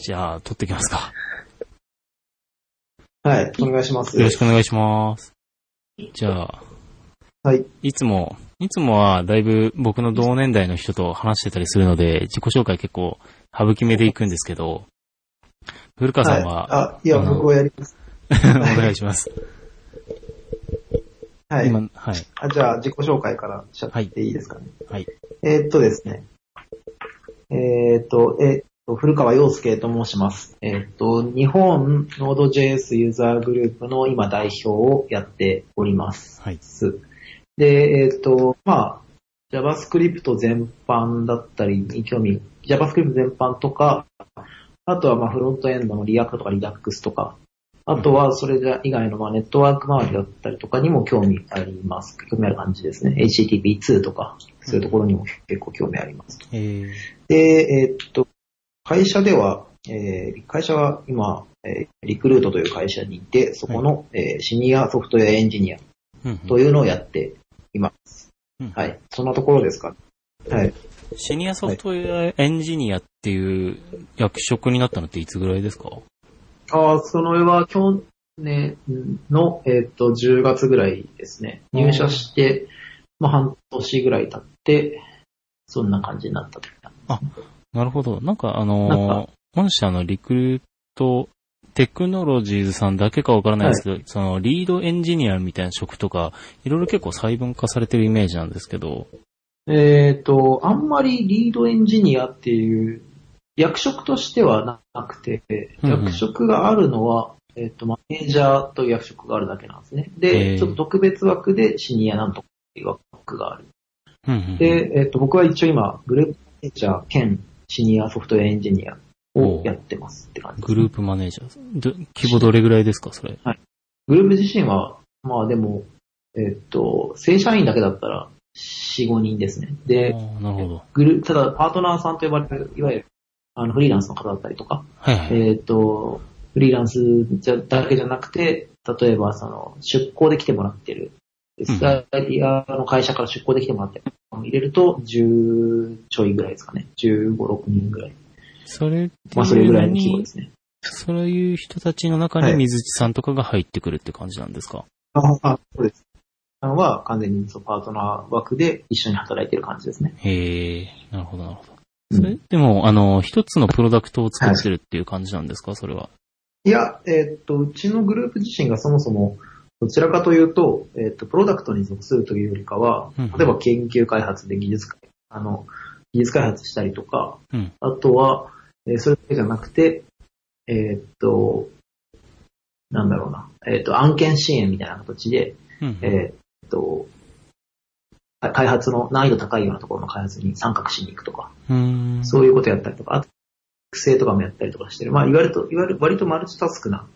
じゃあ、撮ってきますか。はい、お願いします。よろしくお願いします。じゃあ、はい。いつも、いつもはだいぶ僕の同年代の人と話してたりするので、自己紹介結構省き目でいくんですけど、古川さんは、はい、あ、いや、僕はやります。お願いします。はい。今、はい。あじゃあ、自己紹介からしちゃっていいですかね。はい。えーっとですね。えーっと、え古川陽介と申します。えーっと、日本 Node.js ユーザーグループの今代表をやっております。はい。で、えーっと、まあ、JavaScript 全般だったりに興味、JavaScript 全般とか、あとはまあフロントエンドの React とか Redux とか、あとはそれ以外のまあネットワーク周りだったりとかにも興味あります。興味ある感じですね。HTTP2 とか、そういうところにも結構興味あります。えー、で、えーっと、会社では、えー会社は今、えーリクルートという会社にいて、そこの、えーシニアソフトウェアエンジニアうんうんというのをやっています。うんはい。そんなところですか？はい。シニアソフトウェアエンジニアっていう役職になったのっていつぐらいですか？ああ、その上は去年の、えーっと、10月ぐらいですね。入社して、まあ、半年ぐらい経って、そんな感じになったと。なるほど。なんかあのー本社のリクルートテクノロジーズさんだけかわからないですけど、そのリードエンジニアみたいな職とか、いろいろ結構細分化されてるイメージなんですけど、えっ、と、あんまりリードエンジニアっていう役職としてはなくて、うんうん役職があるのは、えっ、と、マネージャーという役職があるだけなんですね。へで、ーちょっと特別枠でシニアなんとかっていう枠がある。うんうんうんで、えっ、と、僕は一応今、グループマネージャー兼シニアソフトウェアエンジニアをやってますって感じです、グループマネージャー。ど規模どれぐらいですか、それ？グループ自身は、まあでも、えっ、と、正社員だけだったら4、5人ですね。あで、ーなるほど。グルただ、パートナーさんと呼ばれる、いわゆる、あの、フリーランスの方だったりとか、はいはい。えっ、と、フリーランスじゃだけじゃなくて、例えば、その、出向で来てもらってる、んスタイヤの会社から出向で来てもらってる、入れると、10ちょいぐらいですかね。15、6人ぐらい。それってまあ、それぐらいのうに規模で、すね。そういう人たちの中にはい水地さんとかが入ってくるって感じなんですか、あ、あそうです。さんは完全にそうパートナー枠で一緒に働いてる感じですね。へえ、なるほど、なるほど。うんそれ、でも、あの、一つのプロダクトを作ってるっていう感じなんですか、それは。いや、えーっと、うちのグループ自身がそもそも、どちらかというと、えーっと、プロダクトに属するというよりかは、うん例えば研究開発で技術開、あの、技術開発したりとか、うんあとは、えーそれだけじゃなくて、えーっと、なんだろうな、えーっと、案件支援みたいな形で、うんえーっと、開発の難易度高いようなところの開発に参画しに行くとか、うーん。そういうことやったりとか、あと、育成とかもやったりとかしてる。まあ、いわゆると、いわゆる割とマルチタスクな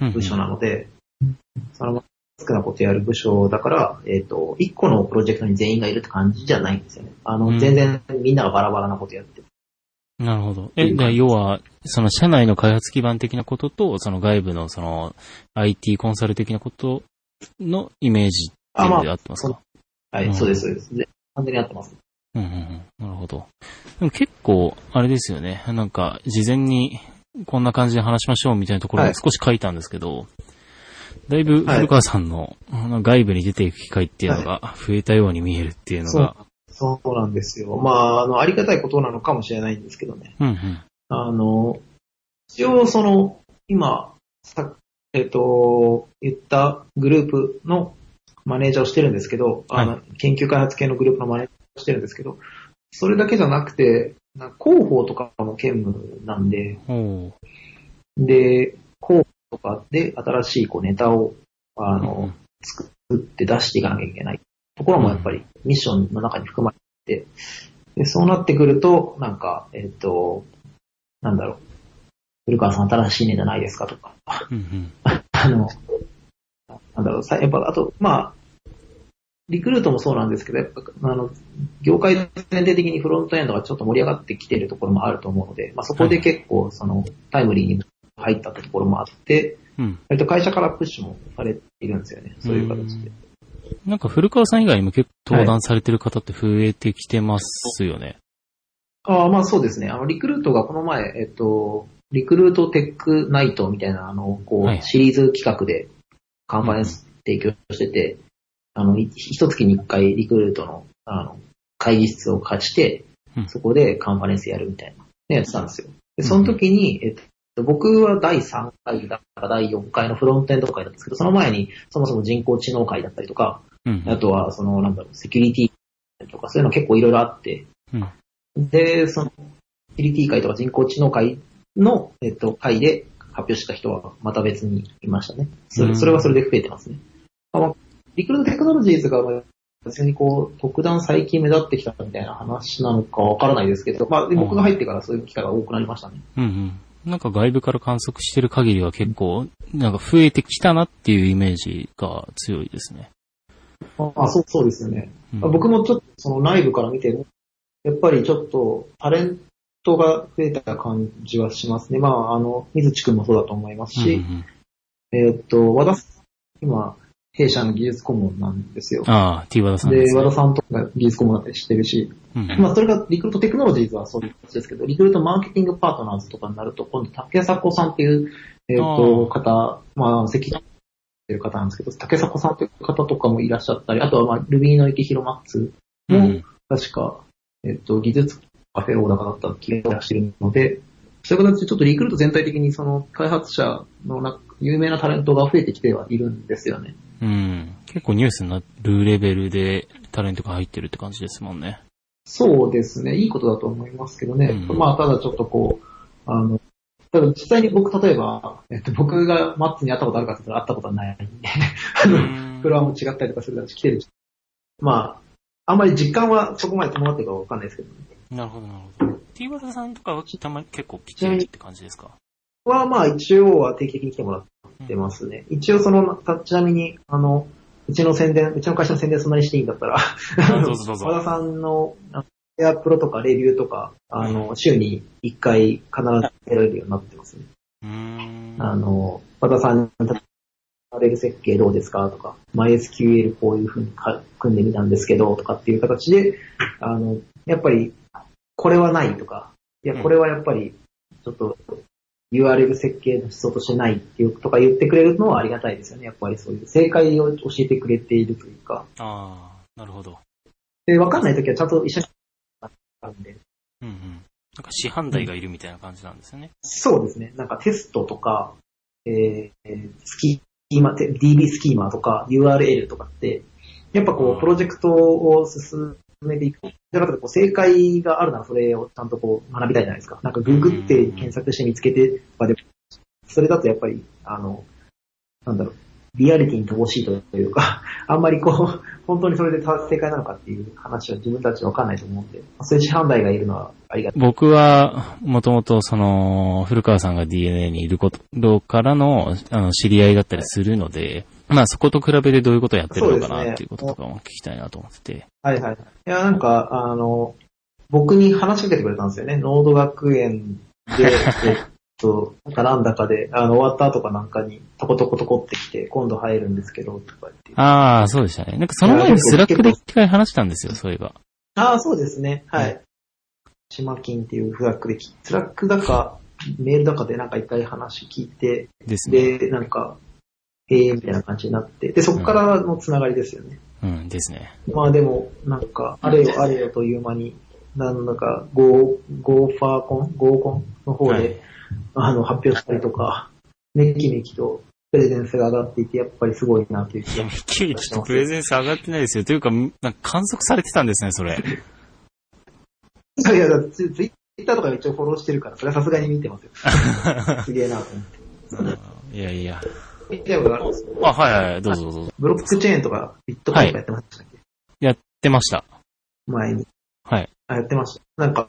うんうん部署なので、そのマルチタスクなことやる部署だから、えっ、と、一個のプロジェクトに全員がいるって感じじゃないんですよね。あの、うん全然みんながバラバラなことやってる。なるほど。え、で要は、その社内の開発基盤的なことと、その外部のその IT コンサル的なことのイメージっていうので合ってますか？はい、うんそうです、そうです。で完全に合ってます。うんうんうん。なるほど。でも結構、あれですよね。なんか、事前にこんな感じで話しましょうみたいなところはいも少し書いたんですけど、だいぶ古川さんのあの外部に出ていく機会っていうのが増えたように見えるっていうのが、そうなんですよ。まあ、あの、ありがたいことなのかもしれないんですけどね。うんうん。あの、一応その、今、さえっ、と、言ったグループのマネージャーをしてるんですけど、あの、研究開発系のグループのマネージャーをしてるんですけど、それだけじゃなくて、な広報とかも兼務なんで、で、広報とかで新しいこうネタを、あの、作って出していかなきゃいけない。ところもやっぱりミッションの中に含まれてて、でそうなってくると、なんか、えっ、と、なんだろう、古川さん新しいネタないですかとか。あの、なんだろう、さやっぱ、あと、まあ、リクルートもそうなんですけど、やっぱ、あの、業界全体的にフロントエンドがちょっと盛り上がってきているところもあると思うので、まあそこで結構、その、タイムリーに入ったところもあって、うん。割と会社からプッシュもされているんですよね。そういう形で。なんか古川さん以外にも結構登壇されてる方って増えてきてますよね。ああ、まあそうですね。あの、リクルートがこの前、えっと、リクルートテックナイトみたいな、あの、こはいう、シリーズ企画でカンファレンス提供してて、あの、い一月に一回リクルートの、あの、会議室を貸してうん、そこでカンファレンスやるみたいな、ね、やってたんですよ。で、その時に、えっと、僕は第3回だから第4回のフロントエンド会だったんですけど、その前にそもそも人工知能会だったりとか、うん。あとはその、なんだろう、セキュリティとかそういうの結構いろいろあって、うん。で、その、セキュリティ会とか人工知能会の、えっと、会で発表した人はまた別にいましたね。そうんれそれはそれで増えてますね。あまあリクルートテクノロジーズがまあ別にこう、特段最近目立ってきたみたいな話なのかわからないですけど、まあ、で僕が入ってからそういう機会が多くなりましたね。うんうん。なんか外部から観測してる限りは結構、なんか増えてきたなっていうイメージが強いですね。ああ、そう、そうですよね。うん僕もちょっとその内部から見ても、やっぱりちょっとタレントが増えた感じはしますね。まあ、あの、水地くんもそうだと思いますし、うんうんえーっと、和田さん、今、弊社の技術顧問なんですよ。ああ、T 和田さんでで。和田さんとか技術顧問だったりしてるし、うんまあ、それがリクルートテクノロジーズはそういうことですけど、リクルートマーケティングパートナーズとかになると、今度、竹迫さんっていう、えーっと、方、まあ、責任っていう方なんですけど、竹迫さんという方とかもいらっしゃったり、あとは、まあ、ルビーの池広マッツも、うん確か、えっと、技術カフェオーダーだった気がしてるので、そういう形でちょっとリクルート全体的にその開発者のな有名なタレントが増えてきてはいるんですよね。うん。結構ニュースになるレベルでタレントが入ってるって感じですもんね。そうですね。いいことだと思いますけどね。うんまあ、ただちょっとこう、あの、ただ実際に僕、例えば、えっと、僕がマッツに会ったことあるかって言ったら会ったことはないんで、あの、フロアも違ったりとかするだし来てるし。まあ、あんまり実感はそこまで伴ってるかわかんないですけど、ね、なるほど、なるほど。T 和田さんとかはたまに結構来てるって感じですか？はまあ一応は定期的に来てもらってますね。一応その、たちなみに、あの、うちの宣伝、うちの会社の宣伝そんなにしていいんだったら、あのどうぞどうぞ和田さんの、エアプロとかレビューとか、あの、週に1回必ずやられるようになってますね。うーん。あの、和田さん、モデル設計どうですかとか、MySQL こういう風にか組んでみたんですけど、とかっていう形で、あの、やっぱり、これはないとか、いや、これはやっぱり、ちょっと、URL 設計の思想としてないっていうとか言ってくれるのはありがたいですよね。やっぱりそういう正解を教えてくれているというか。ああ、なるほど。で、わかんないときはちゃんと一緒にあるんで。うんうん。なんか師範代がいるみたいな感じなんですよね。そうですね。なんかテストとか、えー、スキーマ、て DB スキーマとか URL とかって、やっぱこうんう、プロジェクトを進めていく。だからこう正解があるならそれをちゃんとこう学びたいじゃないですか。なんかググって検索して見つけてとかでも、それだとやっぱり、あの、なんだろう、リアリティに乏しいというか、あんまりこう、本当にそれで正解なのかっていう話は自分たちわかんないと思うんで、そういう師範代がいるのはありがたい。僕は、もともとその、古川さんが DNA にいることからの、あの、知り合いだったりするので、まあそこと比べてどういうことをやってるのかなっていうこととかも聞きたいなと思ってて。はいはい。いや、なんか、あの、僕に話しかけてくれたんですよね。ノード学園で、えっと、なんかなんだかで、あの、終わった後かなんかに、トコトコトコってきて、今度入るんですけど、とか言って。ああ、そうでしたね。なんかその前にスラックで一回話したんですよ、そういえば。ああ、そうですね。はい。島金っていうフラッグでき、スラックだか、メールだかでなんか一回話聞いて、ですね。で、なんか、ええみたいな感じになって、で、そこからのつながりですよね。うん、ですね。まあでも、なんか、あれよあれよという間に、なんだか、ゴー、ゴーファーコンゴーコンの方で、はいあの、発表したりとか、めきめきとプレゼンスが上がっていて、やっぱりすごいなという気が。キュちょっとプレゼンス上がってないですよ。というか、なんか観測されてたんですね、それ。いやいや、ツイッターとか一応フォローしてるから、それはさすがに見てますよ。すげえなと思って。いやいや。見たことあるんですよあ、はいはい、どうぞどうぞ。ブロックチェーンとか、ビットコインとかやってましたっけ、やってました。前に。はい。あ、やってました。なんか、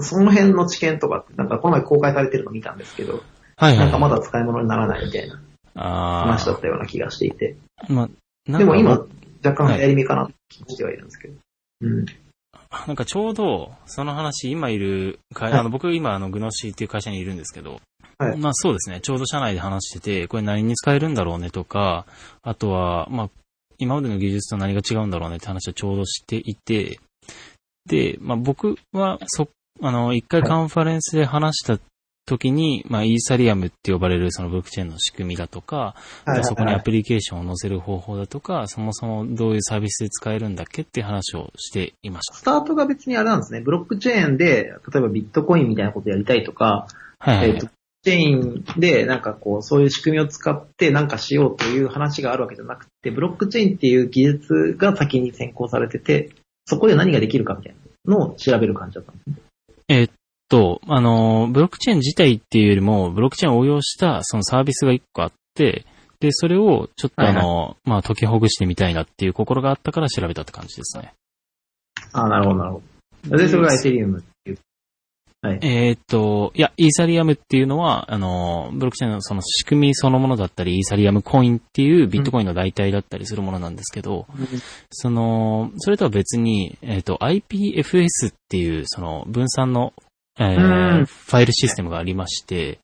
その辺の知見とかって、なんかこの前公開されてるの見たんですけど、はいはい。なんかまだ使い物にならないみたいなあ話だったような気がしていて。あ。まあ、でも今、若干流行り目かなって気がしてはいるんですけど。うん。なんかちょうど、その話、今いるあの、僕今、あの、グノシーっていう会社にいるんですけど、はいまあそうですね、ちょうど社内で話してて、これ何に使えるんだろうねとか、あとは、まあ、今までの技術と何が違うんだろうねって話をちょうどしていて、で、まあ僕は、そ、あの、一回カンファレンスで話した時に、まあ、イーサリアムって呼ばれるそのブロックチェーンの仕組みだとか、そこにアプリケーションを載せる方法だとか、そもそもどういうサービスで使えるんだっけって話をしていました。スタートが別にあれなんですね。ブロックチェーンで、例えばビットコインみたいなことやりたいとか、はいはい、えっ、と、チェーンでなんかこう、そういう仕組みを使ってなんかしようという話があるわけじゃなくて、ブロックチェーンっていう技術が先に先行されてて、そこで何ができるかみたいなのを調べる感じだったんですね。えー、っと、あの、ブロックチェーン自体っていうよりも、ブロックチェーンを応用したそのサービスが一個あって、で、それをちょっとあの、はいはい、まあ、解きほぐしてみたいなっていう心があったから調べたって感じですね。ああ、なるほど、なるほど。で、それがエテリウムはい、えー、っと、いや、イーサリアムっていうのは、あの、ブロックチェーンのその仕組みそのものだったり、イーサリアムコインっていうビットコインの代替だったりするものなんですけど、うん、その、それとは別に、えー、っと、IPFS っていう、その、分散の、えー、うん、ファイルシステムがありまして、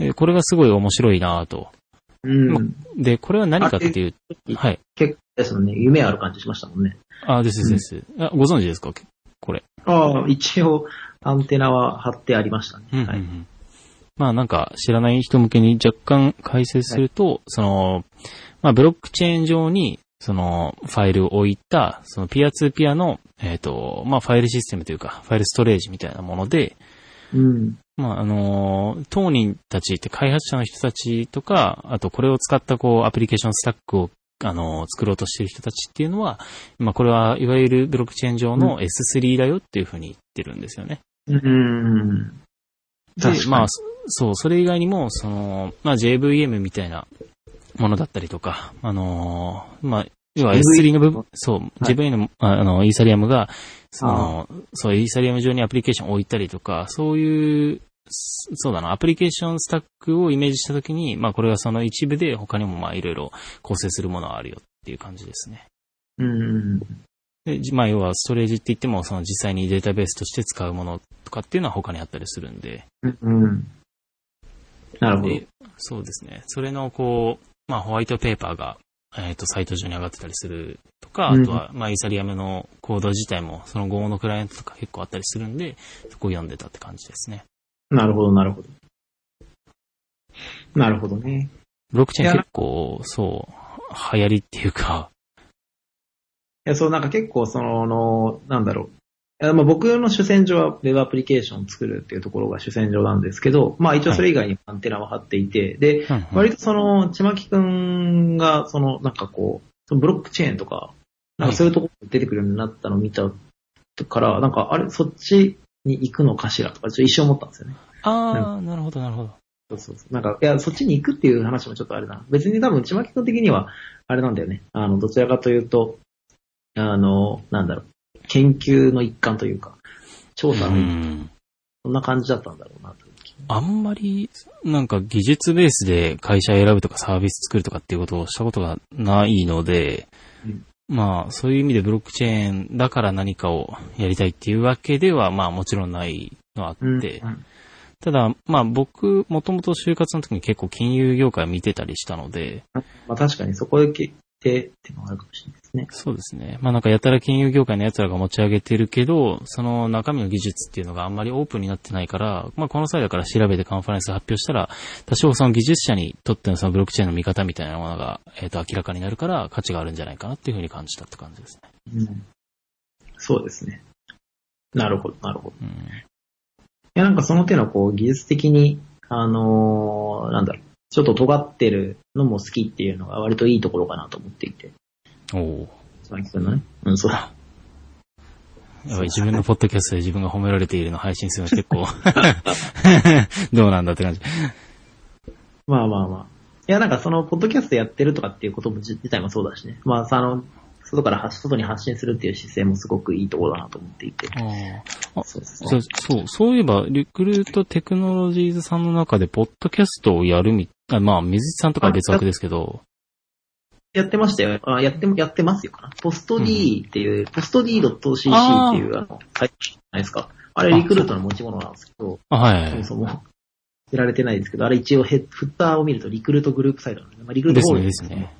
えー、これがすごい面白いなと。うん、で、これは何かっていう、はい。結構ですよね、夢ある感じしましたもんね。あ、ですです。あご存知ですか？これ。ああ、一応、アンテナは貼ってありましたね。うんうんうん、はい。まあなんか知らない人向けに若干解説すると、はい、その、まあブロックチェーン上に、そのファイルを置いた、そのピアツーピアの、えっ、ー、と、まあファイルシステムというか、ファイルストレージみたいなもので、うん。まああの、当人たちって開発者の人たちとか、あとこれを使ったこうアプリケーションスタックをあの、作ろうとしている人たちっていうのは、まあこれはいわゆるブロックチェーン上の S3 だよっていうふうに言ってるんですよね。うん。で、まあ、そう、それ以外にも、その、まあ JVM みたいなものだったりとか、あのまあ、要は S3 の部分、そう、はい、JVM の、あの、イーサリアムが、その、そう、イーサリアム上にアプリケーションを置いたりとか、そういう、そうだな、アプリケーションスタックをイメージしたときに、まあこれはその一部で他にもまあいろいろ構成するものはあるよっていう感じですね。うん。で、まあ要はストレージって言っても、その実際にデータベースとして使うものとかっていうのは他にあったりするんで。うん。なるほど。そうですね。それのこう、まあホワイトペーパーが、えっ、ー、と、サイト上に上がってたりするとか、あとは、まあイーサリアムのコード自体も、その語のクライアントとか結構あったりするんで、そこを読んでたって感じですね。なるほど、なるほど。なるほどね。ブロックチェーン結構、そう、流行りっていうか、や、そう、なんか結構その、なんだろう。まあ、僕の主戦場は Web アプリケーションを作るっていうところが主戦場なんですけど、まあ一応それ以外にアンテナは張っていて、はい、で、割とその、ちまきくんが、その、なんかこう、そのブロックチェーンとか、なんかそういうところ出てくるようになったのを見たから、なんか、あれ、そっちに行くのかしらとか、ちょっと一瞬思ったんですよね。ああ、なるほど、なるほど。そうそうそう。なんか、いや、そっちに行くっていう話もちょっとあれだな。別に多分、ちまきくん的には、あれなんだよね。あの、どちらかというと、あの、なんだろう、研究の一環というか、調査の一環。そんな感じだったんだろうなと。あんまり、なんか技術ベースで会社選ぶとかサービス作るとかっていうことをしたことがないので、うん、まあ、そういう意味でブロックチェーンだから何かをやりたいっていうわけでは、まあもちろんないのはあって、うんうん、ただ、まあ僕、もともと就活の時に結構金融業界を見てたりしたので、まあ確かにそこでてっていうのがあるかもしれないですね。そうですね。まあなんかやたら金融業界の奴らが持ち上げてるけど、その中身の技術っていうのがあんまりオープンになってないから、まあこの際だから調べてカンファレンス発表したら、多少その技術者にとってのそのブロックチェーンの見方みたいなものが、えっ、ー、と明らかになるから価値があるんじゃないかなっていうふうに感じたって感じですね。うん。そうですね。なるほど、なるほど。うん、いやなんかその手のこう技術的に、あのー、なんだろう、ちょっと尖ってるのも好きっていうのが割といいところかなと思っていて。おお。さきくんのね。うん、そう。やばい、自分のポッドキャストで自分が褒められているの配信するの結構 どうなんだって感じ。まあまあまあ。いや、なんかその、ポッドキャストやってるとかっていうことも自体もそうだしね。まあ、あの、外から発、外に発信するっていう姿勢もすごくいいところだなと思っていて。ああそうそうそう、そういえば、リクルートテクノロジーズさんの中で、ポッドキャストをやるみ、あまあ、水地さんとか別枠ですけど。やってましたよ。あやっても、やってますよかな。ポスト D っていう、うん、ポスト D.cc っていう、あの、サイトじゃないですか。あれ、リクルートの持ち物なんですけど、あはい、はい、そもそも、知られてないですけど、あれ一応ヘフッターを見るとリクルートグループサイトなんで。まあ、リクルートホールですね。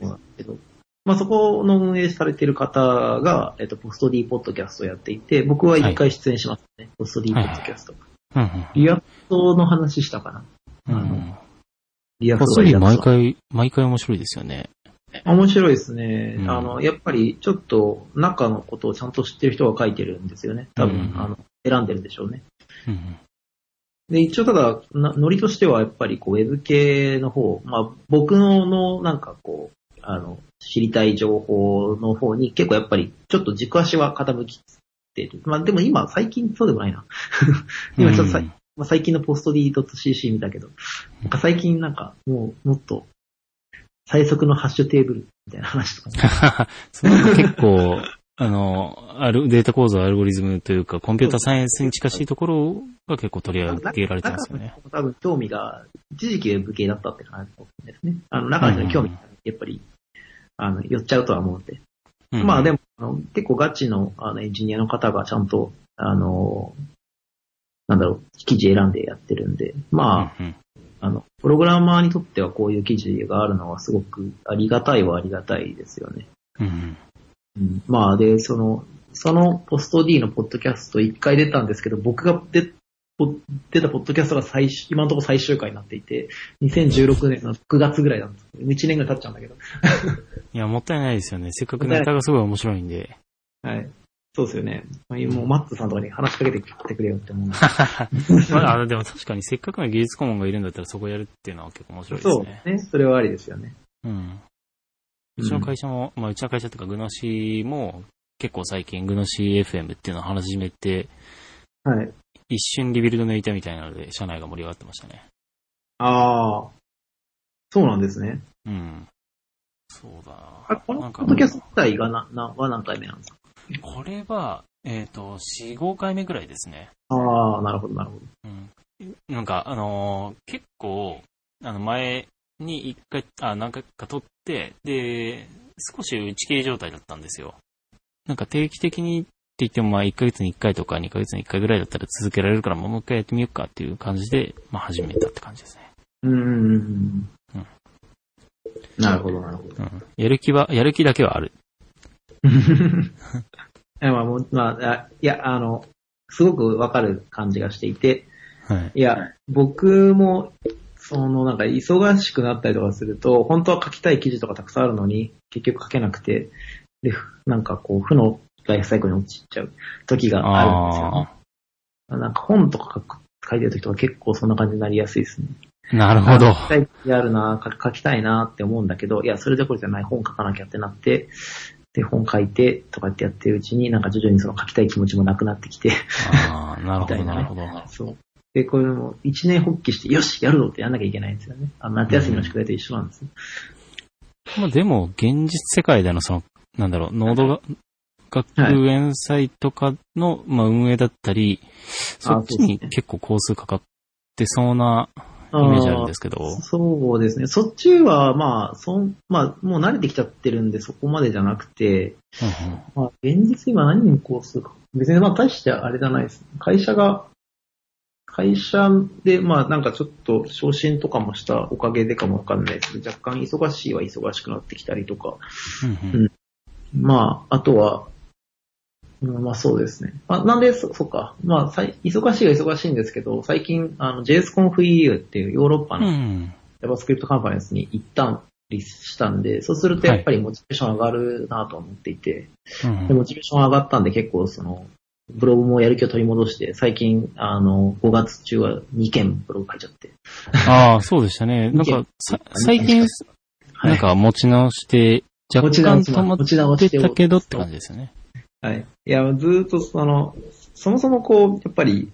まあ、そこの運営されている方が、えっと、 POSTD ポッドキャストをやっていて、僕は一回出演しますね。はい、 POSTD ポッドキャスト。はい、いや、トの話したかな。あのうん。 React が React 毎回、毎回面白いですよね。面白いですね。うんあの、やっぱりちょっと中のことをちゃんと知ってる人が書いてるんですよね。多分、うんあの、選んでるんでしょうね。うん。で、一応ただ、なノリとしてはやっぱりこう、ウェブ系の方、まあ、僕のの、なんかこう、あの、知りたい情報の方に結構やっぱり、ちょっと軸足は傾きてる。まあ、でも今、最近そうでもないな。今ちょっとさ、うんまあ、最近のポスト D.cc 見たけど、なんか最近なんか、もう、もっと、最速のハッシュテーブルみたいな話とか、それは結構、あの、ある、データ構造アルゴリズムというか、コンピューターサイエンスに近しいところが結構取り上げられてますよね。多分興味が、一時期ウェブ系だったって感じですね。あの、中の人に興味がやっぱり、あの、寄っちゃうとは思うんで。うんまあでも、あの結構ガチのあのエンジニアの方がちゃんと、あの、なんだろう、記事選んでやってるんで、まあ、うんうんあの、プログラマーにとってはこういう記事があるのはすごくありがたいはありがたいですよね。うんうん、まあ、で、その、そのポスト D のポッドキャスト一回出たんですけど、僕が出ポ出たポッドキャストが最終、今のところ最終回になっていて、2016年の9月ぐらいなんです。1年ぐらい経っちゃうんだけど。いや、もったいないですよね。せっかくネタがすごい面白いんで。はい。そうですよね。もうマッツさんとかに話しかけてきてくれよって思うんで まあ、あでも確かにせっかくの技術顧問がいるんだったらそこやるっていうのは結構面白いですそうね。ね。それはありですよね。うん。うちの会社も、まあうちの会社とかグノシーも結構最近グノシー FM っていうのを話し始めて、はい。一瞬リビルド抜いたみたいなので社内が盛り上がってましたね。ああ。そうなんですね。うん。そうだあ、このポッドキャスト自体がな、な、は何回目なんですか？これは、えっ、と、4、5回目ぐらいですね。ああ、なるほど、なるほど。うん。なんか、あのー結構、あの、前に一回、あ、何回か撮って、で、少し打ち切り状態だったんですよ。なんか定期的にって言っても、まあ、1ヶ月に1回とか2ヶ月に1回ぐらいだったら続けられるから、もう一回やってみようかっていう感じで、まあ、始めたって感じですね。うーんうん。なるほど、なるほど。うん。やる気は、やる気だけはある。いや、まあ、もう、まあ、あいや、あの、すごくわかる感じがしていて、はい。いや、僕も、その、なんか、忙しくなったりとかすると、本当は書きたい記事とかたくさんあるのに、結局書けなくて、で、ふなんかこう、負のライフサイクルに陥っちゃう時があるんですよね。なんか本とか書いてる時とか結構そんな感じになりやすいですね。なるほど。書きたい記事あるな書書きたいなって思うんだけど、いや、それどころじゃない本書かなきゃってなって、で、本書いてとかってやってるうちに、なんか徐々にその書きたい気持ちもなくなってきて、ああ、なるほど、なるほど。そう。で、これも一年発起して、よし、やるぞってやんなきゃいけないんですよね。あの夏休みの宿題と一緒なんですよ。まあでも、現実世界でのその、なんだろう、ノードが、学園祭とかの、まあ運営だったり、そっちに結構工数かかってそうなイメージあるんですけど。そうですね。そっちは、まあ、そん、まあ、もう慣れてきちゃってるんで、そこまでじゃなくて、うんまあ、現実今何にこうするか。別にまあ、大してあれじゃないです。会社が、会社で、まあ、なんかちょっと昇進とかもしたおかげでかもわかんないですけど、若干忙しいは忙しくなってきたりとか、うんうんまあ、あとは、うんまあそうですね。あなんで、そ、そっか。まあ、さい忙しいは忙しいんですけど、最近、あの、JSConfEU っていうヨーロッパうのん。JavaScript カンファレンスに行ったんりしたんで、そうするとやっぱりモチベーション上がるなと思っていて、うんで、モチベーション上がったんで結構その、ブログもやる気を取り戻して、最近、あの、5月中は2件ブログ書いちゃって。ああ、そうでしたね。なんか、さ最近、はい。なんか持ち直して、若持ち直干しま止まっ持ち直してたけどって感じですよね。はい。いや、ずーっとその、そもそもこう、やっぱり、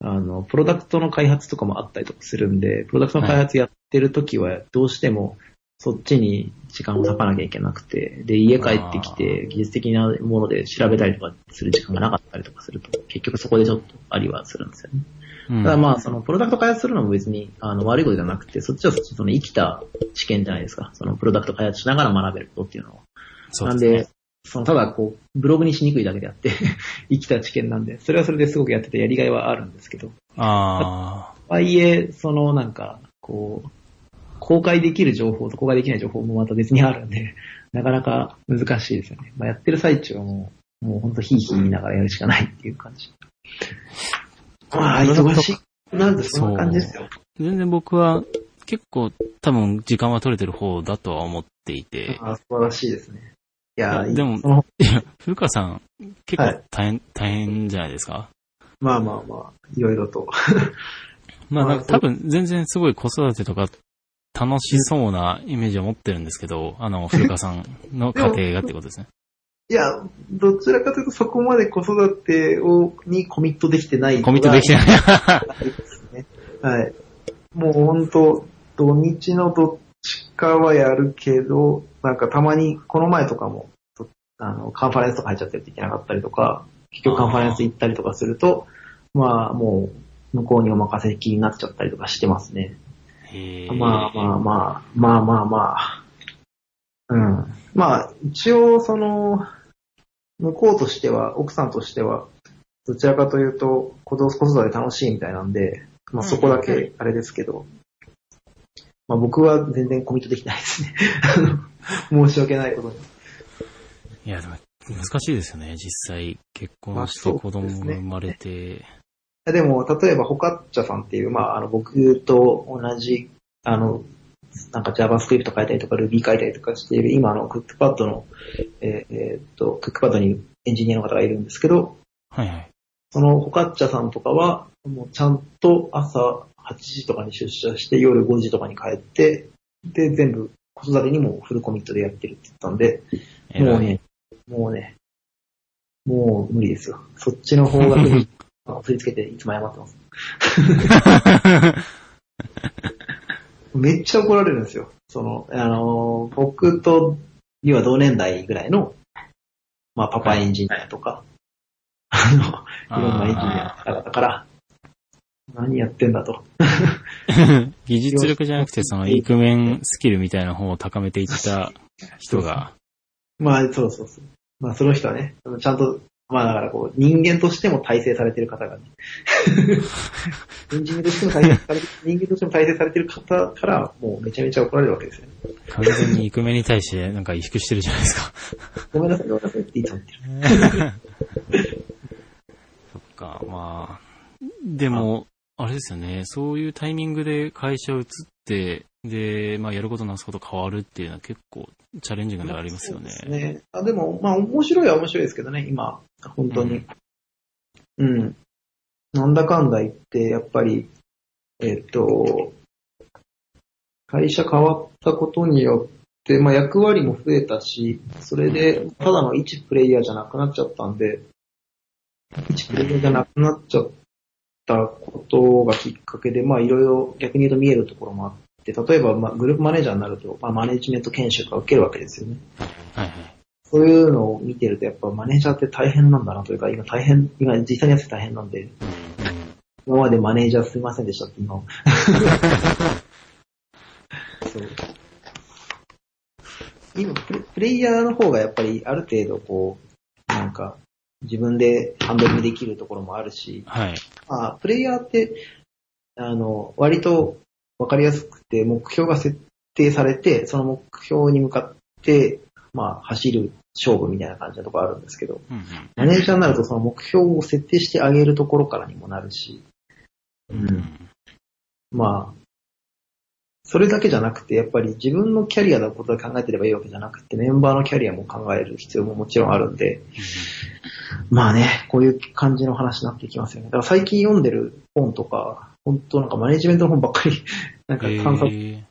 あの、プロダクトの開発とかもあったりとかするんで、プロダクトの開発やってるときは、どうしても、そっちに時間を割かなきゃいけなくて、で、家帰ってきて、技術的なもので調べたりとかする時間がなかったりとかすると、結局そこでちょっとありはするんですよね。うんただまあ、その、プロダクト開発するのも別に、あの、悪いことじゃなくて、そっちはその生きた知見じゃないですか。その、プロダクト開発しながら学べることっていうのは。なんそうですねで、その、ただこう、ブログにしにくいだけであって、生きた知見なんで、それはそれですごくやっててやりがいはあるんですけど、あとはいえ、そのなんか、こう、公開できる情報と公開できない情報もまた別にあるんで、なかなか難しいですよね。まあ、やってる最中はもう、もうほんとヒーヒー言いながらやるしかないっていう感じ。まあ、忙しい。あ、なんでそんな感じですよ。全然僕は結構多分時間は取れてる方だとは思っていて。あ素晴らしいですね。いや、でもいや、古川さん、結はい構大変、大変じゃないですか？まあまあまあ、いろいろと。まあ、まあなんか多分全然すごい子育てとか楽しそうなイメージを持ってるんですけど、あの、古川さんの家庭がってことですね。いや、どちらかというとそこまで子育てを、にコミットできてない。コミットできてない。はい。もう本当土日のどっちかはやるけど、なんかたまに、この前とかも、とあの、カンファレンスとか入っちゃってるといけなかったりとか、結局カンファレンス行ったりとかすると、まあもう、向こうにお任せきりになっちゃったりとかしてますね。まあまあまあ、まあまあまあ。うん。まあ、一応その、向こうとしては、奥さんとしては、どちらかというと、子供子育て楽しいみたいなんで、まあそこだけあれですけど、まあ僕は全然コミットできないですね。申し訳ないことに。いや、でも難しいですよね、実際。結婚してまあ子供が生まれて。いやでも、例えば、ホカッチャさんっていう、まあ、あの、僕と同じ、あの、なんか JavaScript 書いたりとか Ruby 書いたりとかしている、今のクックパッドの、えーえーっと、クックパッドにエンジニアの方がいるんですけど、はいはい。そのホカッチャさんとかは、もうちゃんと朝8時とかに出社して、夜5時とかに帰って、で、全部子育てにもフルコミットでやってるって言ったんで、もうね、もうね、もう無理ですよ。そっちの方が振り振り付けていつも謝ってます。めっちゃ怒られるんですよ。その、あのー僕と、には同年代ぐらいの、まあ、パパエンジニアとか、あの、いろんなエンジニアの方々から、何やってんだと。技術力じゃなくて、その、イクメンスキルみたいな方を高めていった人が、まあ、そうそうそう。まあ、その人はね、ちゃんと、まあ、だからこう、人間としても体制されてる方がね、エンジニアとしても体制されて、人間としても体制されてる方から、もうめちゃめちゃ怒られるわけですよね。完全にイクメンに対してなんか萎縮してるじゃないですか。ごめんなさい、ごめんなさいっていつも言ってる。そっか、まあ。でも、あれですよね。そういうタイミングで会社を移って、で、まあ、やることなすこと変わるっていうのは結構チャレンジングではありますよね。ですね。あでも、まあ、面白いは面白いですけどね、今、本当に。うん。なんだかんだ言って、やっぱり、えっと、会社変わったことによって、まあ、役割も増えたし、それで、ただの一プレイヤーじゃなくなっちゃったんで、一プレイヤーじゃなくなっちゃったことがきっかけで、まあ、いろいろ逆に言うと見えるところもあって、例えば、まあ、グループマネージャーになると、まあ、マネジメント研修とか受けるわけですよね。はいはい。そういうのを見てると、やっぱマネージャーって大変なんだなというか、今大変、今実際にやってて大変なんで、今までマネージャーすいませんでしたって 今。そう今プレ、プレイヤーの方がやっぱりある程度こう、なんか、自分でハンドルできるところもあるし、はい。まあ、プレイヤーって、あの、割とわかりやすくて、目標が設定されて、その目標に向かって、まあ、走る勝負みたいな感じのところあるんですけど、うんうん。マネージャーになるとその目標を設定してあげるところからにもなるし、うんまあ、それだけじゃなくて、やっぱり自分のキャリアのことを考えてればいいわけじゃなくて、メンバーのキャリアも考える必要ももちろんあるんで、まあね、こういう感じの話になっていきますよね。だから最近読んでる本とか、本当なんかマネジメントの本ばっかり、なんか観察え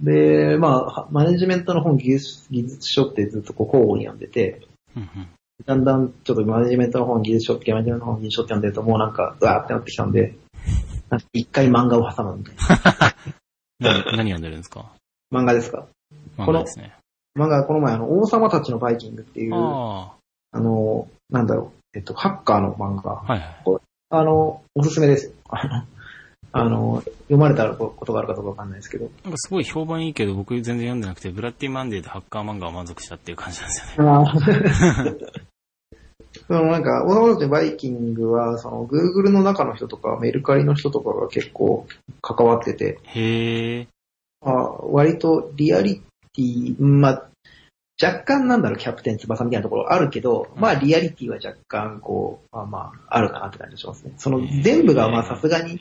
で、まあ、マネジメントの本、技術技術書ってずっとこう交互に読んでて、ーうんうんだんだんちょっとマネジメントの本、技術書って、マネジメントの本、技術書って読んでるともうなんか、うわーってなってきたんで、なんか一回漫画を挟むみたいな。何何読んでるんですか？漫画ですか？漫画ですね。漫画、この前あの、王様たちのバイキングっていう、ああの、なんだろう、えっと、ハッカーの漫画。あ、はいはい。あの、おすすめですよ。あの、読まれたことがあるかどうかわかんないですけど。なんかすごい評判いいけど、僕全然読んでなくて、ブラッディマンデーでハッカー漫画を満足したっていう感じなんですよね。あそのなんか、王様たちのバイキングは、その、Google の中の人とか、メルカリの人とかが結構関わってて、へえ。まあ、割とリアリティ、まあ、若干なんだろう、キャプテン翼みたいなところあるけど、まあ、リアリティは若干、こう、まあまあ、あるかなって感じがしますね。その、全部がまあ、さすがに、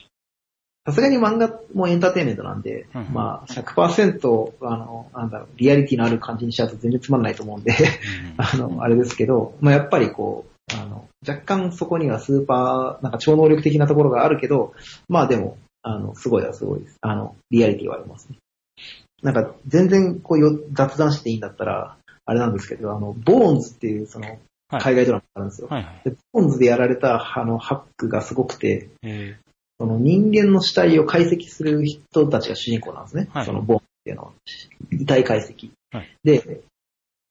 さすがに漫画もエンターテインメントなんで、うんまあ100%、あの、なんだろう、リアリティのある感じにしちゃうと全然つまんないと思うんで、あの、あれですけど、まあやっぱりこう、あの、若干そこにはスーパー、なんか超能力的なところがあるけど、まあでも、あの、すごいはすごいです。あの、リアリティはありますね。なんか、全然こうよ雑談していいんだったら、あれなんですけど、あの、ボーンズっていうその、はい海外ドラマがあるんですよ。はいはい。でボーンズでやられたあのハックがすごくて、えその人間の死体を解析する人たちが主人公なんですね。はいそのボーンっていうのは。遺体解析。はいで、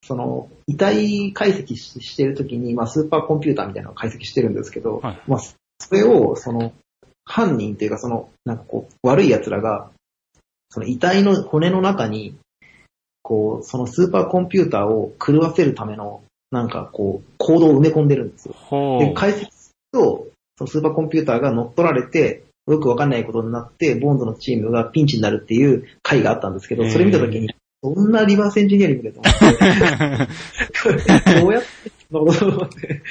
その遺体解析ししてるときに、まあスーパーコンピューターみたいなのを解析してるんですけど、はい。まあそれをその犯人っていうかそのなんかこう悪い奴らが、その遺体の骨の中に、こう、そのスーパーコンピューターを狂わせるための、なんかこう、コードを埋め込んでるんですよ。で、う。解析すると、そのスーパーコンピューターが乗っ取られて、よくわかんないことになって、ボンドのチームがピンチになるっていう回があったんですけど、それ見たときに、そんなリバースエンジニアリングでと思って、これどうやってなことを思って、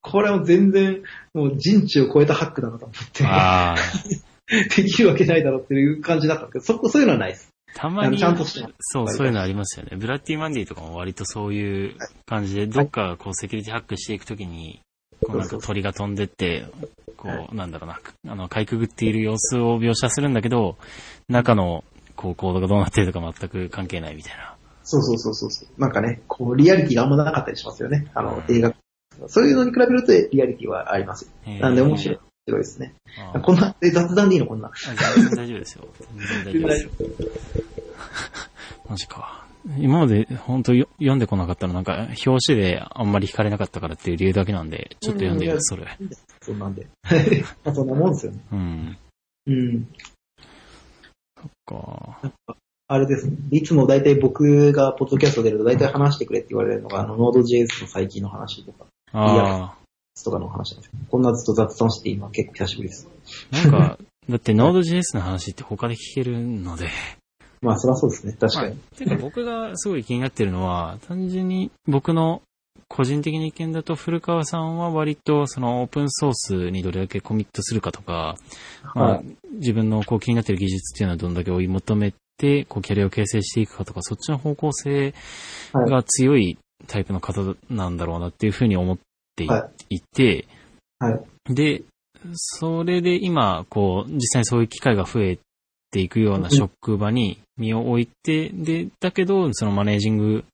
これは全然、もう人知を超えたハックだなと思って、ああ。できるわけないだろうっていう感じだった。んですけど、そこ、そういうのはないです。たまに、ちゃんとしてそう、そういうのありますよね。ブラッディ・マンディとかも割とそういう感じで、どっかこうセキュリティハックしていくときに、こうなんか鳥が飛んでって、こはう、なんだろうな、あの、かいくぐっている様子を描写するんだけど、中の、こう、コードがどうなってるとか全く関係ないみたいな。そうそうそうそうそう。なんかね、こう、リアリティがあんまなかったりしますよね。あの、うん映画。そういうのに比べるとリアリティはありますなんで面白い。面白いですね。こんな、え雑談でいいの？こんな。大丈夫ですよ。全然大丈夫ですよ。マジか。今まで本当よ読んでこなかったのなんか、表紙であんまり惹かれなかったからっていう理由だけなんで、ちょっと読んでみます、それ。そんなんで。ま あそんなもんですよね。うん。うん。か。あれですね。いつも大体僕がポッドキャスト出ると大体話してくれって言われるのが、あの、Node.js の最近の話とか、あとかの話なんですこんなずっと雑談して今結構久しぶりです。あ。なんか、だって Node.js の話って他で聞けるので。まあ、そりゃそうですね。確かに。てか僕がすごい気になってるのは、単純に僕の個人的な意見だと、古川さんは割とそのオープンソースにどれだけコミットするかとか、まあはい、自分のこう気になってる技術っていうのはどんだけ追い求めて、こうキャリアを形成していくかとか、そっちの方向性が強いタイプの方なんだろうなっていうふうに思ってい,、はい。て、はい。で、それで今、こう、実際にそういう機会が増えていくような職場に身を置いて、で、だけど、そのマネージング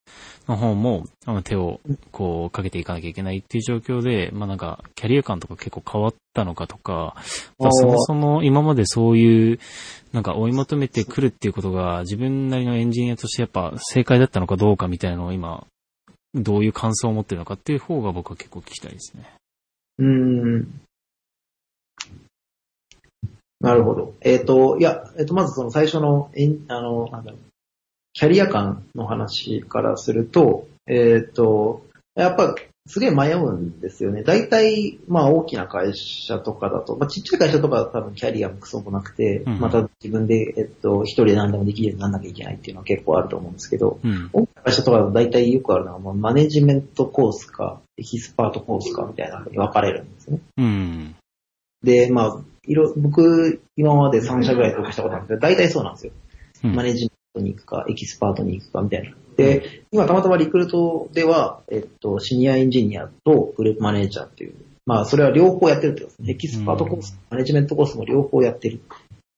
の方も、あの手を、こう、かけていかなきゃいけないっていう状況で、まあなんか、キャリア感とか結構変わったのかとか、まあそもそも今までそういう、なんか追い求めてくるっていうことが、自分なりのエンジニアとしてやっぱ正解だったのかどうかみたいなのを今、どういう感想を持ってるのかっていう方が僕は結構聞きたいですね。うーん。なるほど。えっ、と、いや、えっ、と、まずその最初の、えんあの、なんだろう、キャリア感の話からすると、えっ、と、やっぱ、すげえ迷うんですよね。大体、まあ大きな会社とかだと、まあちっちゃい会社とかは多分キャリアもクソもなくて、うんまた自分で、えっと、一人で何でもできるようにならなきゃいけないっていうのは結構あると思うんですけど、うん。大きな会社とかだと大体よくあるのは、まあマネジメントコースか、エキスパートコースかみたいなのに分かれるんですね。うん。で、まあ、いろ、僕、今まで3社ぐらい登録したことあるんですけど、大体そうなんですよ。うんマネジメントに行くか、エキスパートに行くかみたいな。で、今たまたまリクルートでは、えっと、シニアエンジニアとグループマネージャーっていう、まあ、それは両方やってるってことですね。エキスパートコース、マネジメントコースも両方やってる。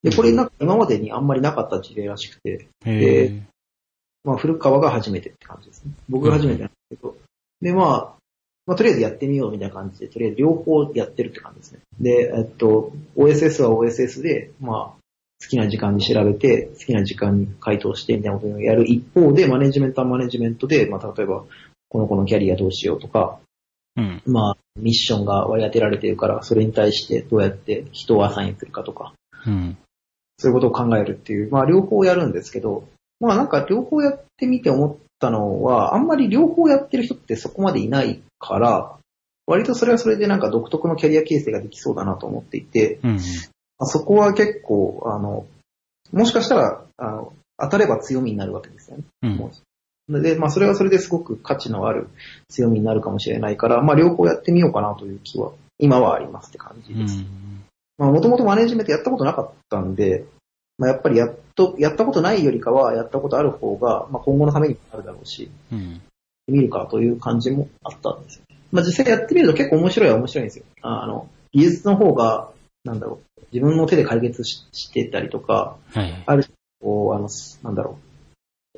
で、これなんか今までにあんまりなかった事例らしくて、へえ。まあ、古川が初めてって感じですね。僕が初めてなんですけど。で、まあ、まあ、とりあえずやってみようみたいな感じで、とりあえず両方やってるって感じですね。で、えっと、OSS は OSS で、まあ、好きな時間に調べて、好きな時間に回答してみたいなことをやる一方で、マネジメントはマネジメントで、まあ、例えば、この子のキャリアどうしようとか、うん。まあ、ミッションが割り当てられてるから、それに対してどうやって人をアサインするかとか、うん。そういうことを考えるっていう、まあ両方やるんですけど、まあなんか両方やってみて思ったのは、あんまり両方やってる人ってそこまでいないから、割とそれはそれでなんか独特のキャリア形成ができそうだなと思っていて、うん。まあそこは結構、あの、もしかしたら、あの、当たれば強みになるわけですよね。うん。で、まあそれはそれですごく価値のある強みになるかもしれないから、まあ両方やってみようかなという気は、今はありますって感じうです。ん。まあ、もともとマネジメントやったことなかったんで、まあ、やっぱりやっと、やったことないよりかは、やったことある方が、まあ、今後のためにもなるだろうし、うん。見るかという感じもあったんですよ。まあ、実際やってみると結構面白いは面白いんですよ。あの、技術の方が、なんだろう、自分の手で解決ししてたりとか、はい。はい。ある種、こう、あの、なんだろ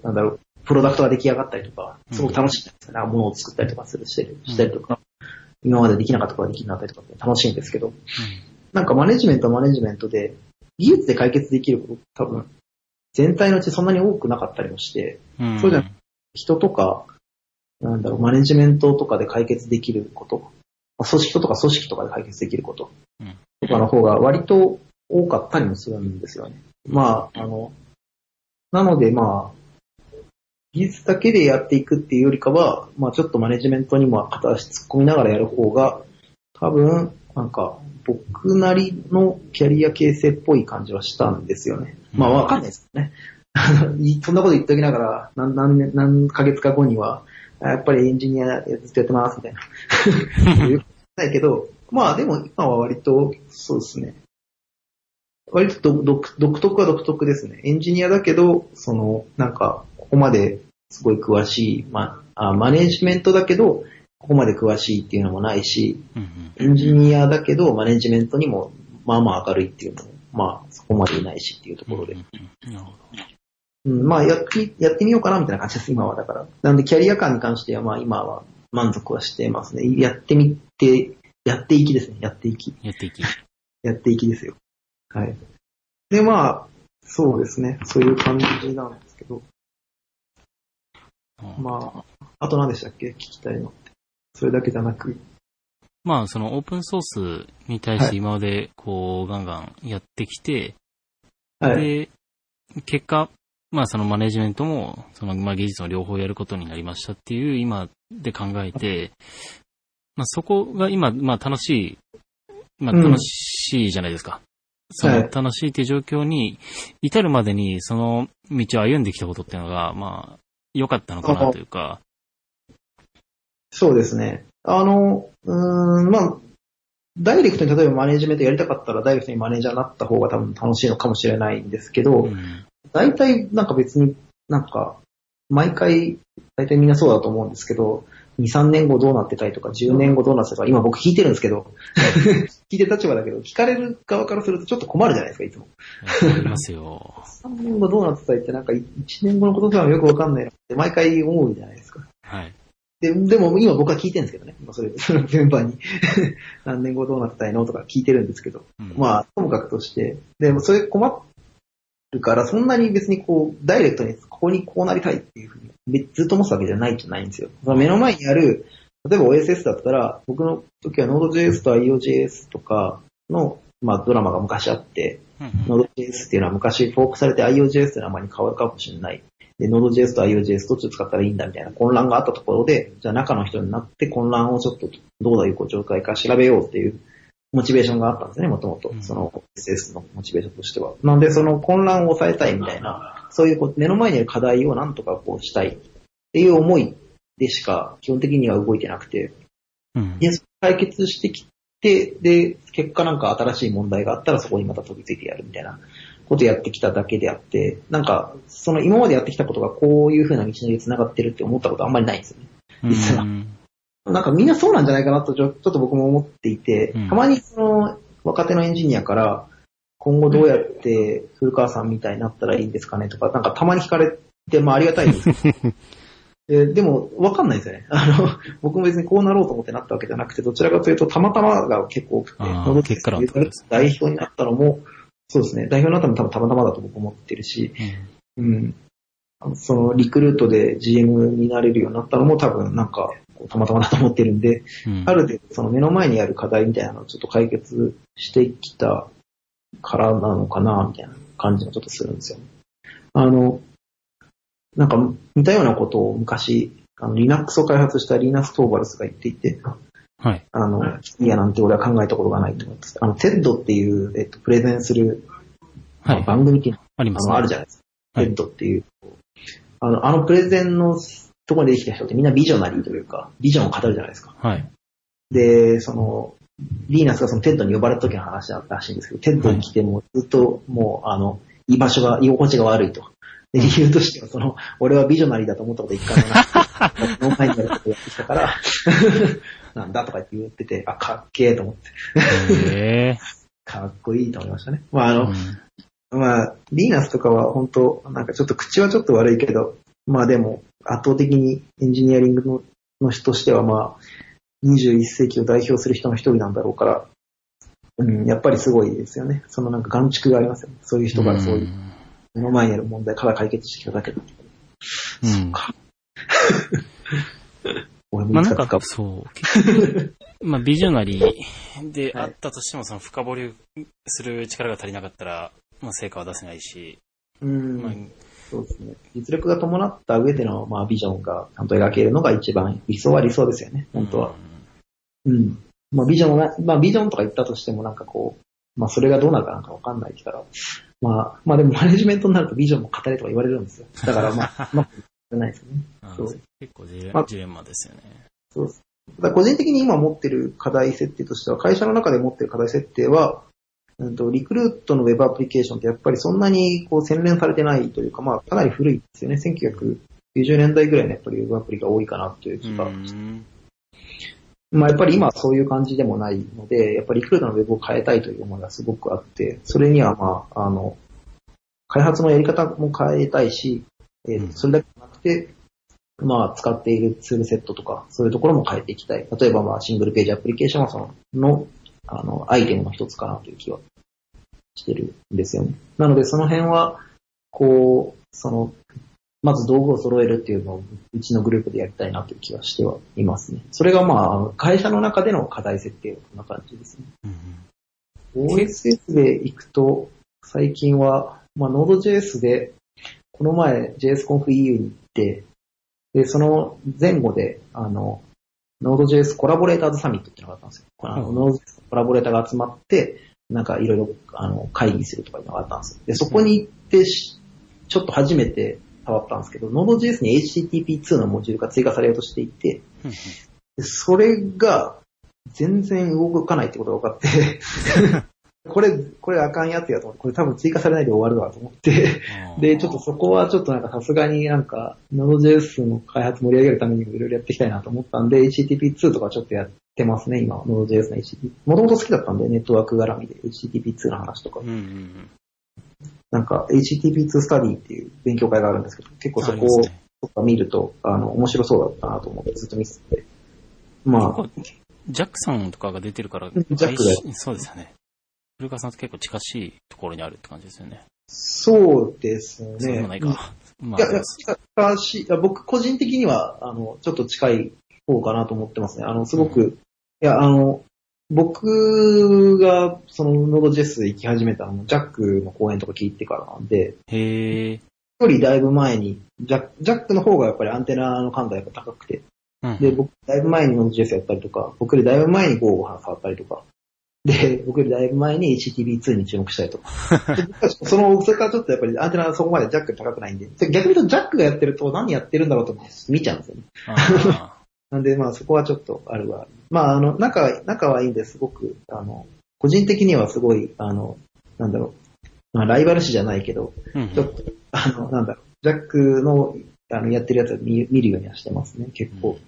う、なんだろう、プロダクトが出来上がったりとか、すごく楽しいんですよね。なんか物を作ったりとかするしてるしたりとか、今までできなかったことができるようになったりとかって楽しいんですけど、なんかマネジメントはマネジメントで、技術で解決できること多分、全体のうちそんなに多くなかったりもして、うん。そうじゃな人とか、なんだろう、マネジメントとかで解決できること、まあ組織とか組織とかで解決できることうんとかの方が割と多かったりもするんですよね。まあ、あの、なのでまあ、技術だけでやっていくっていうよりかは、まあちょっとマネジメントにも片足突っ込みながらやる方が、多分、なんか、僕なりのキャリア形成っぽい感じはしたんですよね。まあわかんないですね。あ のいそんなこと言っておきながら、何何年何ヶ月か後には、あやっぱりエンジニアずっとやってます、みたいな。ないけど、まあでも今は割と、そうですね。割と独特は独特ですね。エンジニアだけど、その、なんか、ここまですごい詳しい、まあ、あマネージメントだけど、ここまで詳しいっていうのもないし、うんうん。エンジニアだけど、マネジメントにも、まあまあ明るいっていうのも、まあ、そこまでいないしっていうところで。うんうんなるほど。うん、まあ、やって、やってみようかなみたいな感じです、今はだから。なんで、キャリア感に関しては、まあ、今は満足はしてますね。やってみて、やっていきですね。やっていき。やっていき。やっていきですよ。はい。で、まあ、そうですね。そういう感じなんですけど。まあ、あと何でしたっけ？聞きたいのって。それだけじゃなく。まあ、そのオープンソースに対して今までこうガンガンやってきて、はい。で、結果、まあそのマネジメントも、そのまあ技術の両方やることになりましたっていう今で考えて、まあそこが今、まあ楽しい、まあうん楽しいじゃないですか。そのはい楽しいっていう状況に至るまでにその道を歩んできたことっていうのが、まあ良かったのかなというか、そうですね。あの、うーん、まあ、ダイレクトに例えばマネジメントやりたかったらダイレクトにマネージャーになった方が多分楽しいのかもしれないんですけど、うん大体なんか別になんか、毎回、大体みんなそうだと思うんですけど、2、3年後どうなってたりとか、10年後どうなってたとか、今僕聞いてるんですけど、聞いてる立場だけど、聞かれる側からするとちょっと困るじゃないですか、いつも。ありますよ。3年後どうなってたりってなんか1年後のこととはよくわかんないなって毎回思うじゃないですか。はい。で、でも今僕は聞いてるんですけどね。まあそれ、その全般に 何年後どうなってたいのとか聞いてるんですけど。うんまあ、ともかくとして。でもそれ困るから、そんなに別にこう、ダイレクトにここにこうなりたいっていうふうに、べずっと思ってたわけじゃないじゃないんですよ。その目の前にある、例えば OSS だったら、僕の時は Node.js と IOJS とかの、まあドラマが昔あって、Node.js っていうのは昔フォークされて IOJS っていう名前に変わるかもしれない。で、Node.js と IOJS どっちを使ったらいいんだみたいな混乱があったところで、じゃあ中の人になって混乱をちょっとどういう状態か調べようっていうモチベーションがあったんですね、もともとう。んその SS のモチベーションとしては。なんでその混乱を抑えたいみたいな、そういうこう目の前にある課題をなんとかこうしたいっていう思いでしか基本的には動いてなくて、うんで、解決してきて、で、結果なんか新しい問題があったらそこにまた飛びついてやるみたいなことやってきただけであって、なんか、その今までやってきたことがこういう風な道のりに繋がってるって思ったことあんまりないんですよね。実はうんなんかみんなそうなんじゃないかなとちょっと僕も思っていて、うん。たまにその若手のエンジニアから、今後どうやって古川さんみたいになったらいいんですかねとか、なんかたまに聞かれて、まあありがたいんです。け どででも、わかんないですよね。あの、僕も別にこうなろうと思ってなったわけじゃなくて、どちらかというと、たまたまが結構多くて、代表になったのも、そうですね、代表になったのも多分たまたまだと僕思ってるし、うん。あのそのリクルートで GM になれるようになったのも多分なんか、たまたまだと思ってるんで、うんある程度その目の前にある課題みたいなのをちょっと解決してきたからなのかな、みたいな感じもちょっとするんですよね。あの、なんか似たようなことを昔、あの Linux を開発したリーナス・トーバルスが言っていて、はい。あの、いやなんて俺は考えたことがないと思ってあの、TED っていう、えっと、プレゼンする、はい。番組っていうのあの、ありますね。あるじゃないですか。はい TED っていう。あの、あのプレゼンのところに出てきた人ってみんなビジョナリーというか、ビジョンを語るじゃないですか。はい。で、その、 Linus がその TED に呼ばれた時の話だったらしいんですけど、 TED に来てもずっともう、あの、居場所が、居心地が悪いと。で、理由としては、その、俺はビジョナリーだと思ったこと一回もなくて、ノーマインドなことやってきたから、なんだとか言ってて、あ、かっけえと思って、へえ。かっこいいと思いましたね。まあ、あの、うんまあ、リーナスとかは本当、なんかちょっと口はちょっと悪いけど、まあでも、圧倒的にエンジニアリングのの人としてはまあ、21世紀を代表する人の一人なんだろうから、うん、やっぱりすごいですよね。そのなんか眼蓄がありますよね。そういう人からそういう、目の前にある問題から解決してきただけだ。うん。そっか。俺もかいつか使う、そう。結局まあビジョナリーではいあったとしても、その深掘りする力が足りなかったら、まあ成果は出せないし、うん、まあ、そうですね。実力が伴った上での、まあ、ビジョンがちゃんと描けるのが一番理想は理想ですよね、本当は。うん。まあ、ビジョンはな、まあ、ビジョンとか言ったとしてもなんかこう、まあ、それがどうなるかなんかわかんないから、まあ、まあでもマネジメントになるとビジョンも語れとか言われるんですよ。だからまあ、まあ、じゃないですよね。あそう結構ジレまあジレンマですよね。そうです。個人的に今持ってる課題設定としては、会社の中で持ってる課題設定は、うんと、リクルートのウェブアプリケーションってやっぱりそんなにこう洗練されてないというか、まあかなり古いですよね。1990年代ぐらいのやっぱりウェブアプリが多いかなというう気がん。まあやっぱり今はそういう感じでもないので、やっぱりリクルートのウェブを変えたいという思いがすごくあって、それにはまあ、あの、開発のやり方も変えたいし、えーうんそれだけじゃなくて、まあ使っているツールセットとか、そういうところも変えていきたい。例えばまあシングルページアプリケーションはその、の、あの、アイテムの一つかなという気はしてるんですよね。なのでその辺は、こう、その、まず道具を揃えるっていうのをうちのグループでやりたいなという気はしてはいますね。それがまあ会社の中での課題設定はこんな感じですね。うん OSS で行くと、最近は、まあ、Node.js で、この前 JSConf EU に行って、で、その前後で、あの、Node.js コラボレーターズサミットっていうのがあったんですよ。あの、うん Node.js コラボレーターが集まって、なんかいろいろ、あの、会議するとかいうのがあったんですよ。で、そこに行ってし、ちょっと初めて触ったんですけど、Node.js に HTTP2 のモジュールが追加されようとしていて、それが全然動かないってことが分かって、これ、これあかんやつやと思って、これ多分追加されないで終わるわと思って、で、ちょっとそこはちょっとなんかさすがになんか Node.js の開発盛り上げるためにもいろいろやっていきたいなと思ったんで、HTTP2 とかちょっとやってますね、今、Node.js の HTTP。もともと好きだったんで、ネットワーク絡みで HTTP2 の話とかうん。うんうんなんか HTTP2 スタディっていう勉強会があるんですけど、結構そこをとか見ると、あの、面白そうだったなと思ってずっと見てて。まあ、ジャックさんとかが出てるから、ジャックそうですよね。古川さんと結構近しいところにあるって感じですよね。そうですね。そうでもないか。まいや、いや、近しいや僕個人的には、あの、ちょっと近い方かなと思ってますね。あの、すごく、ういや、あの、僕が、その、ノードジェス行き始めたのも、ジャックの講演とか聞いてからなんで、へえ。よりだいぶ前に、ジャック、ジャックの方がやっぱりアンテナの感度がやっぱ高くて、うんで、僕、だいぶ前にノードジェスやったりとか、僕よりだいぶ前に Go を触ったりとか、で、僕よりだいぶ前に HTTP2 に注目したりと。その、それからちょっとやっぱりアンテナはそこまでジャック高くないんで、で逆に言うとジャックがやってると何やってるんだろうと見ちゃうんですよね。あ なんでまあそこはちょっとあるわ。まああの、仲、仲はいいんです。ごく、あの、個人的にはすごい、あの、なんだろう、まあライバル視じゃないけど、ーうん。ちょっと、あの、なんだろう、ジャックの、あの、やってるやつを見見るようにはしてますね、結構。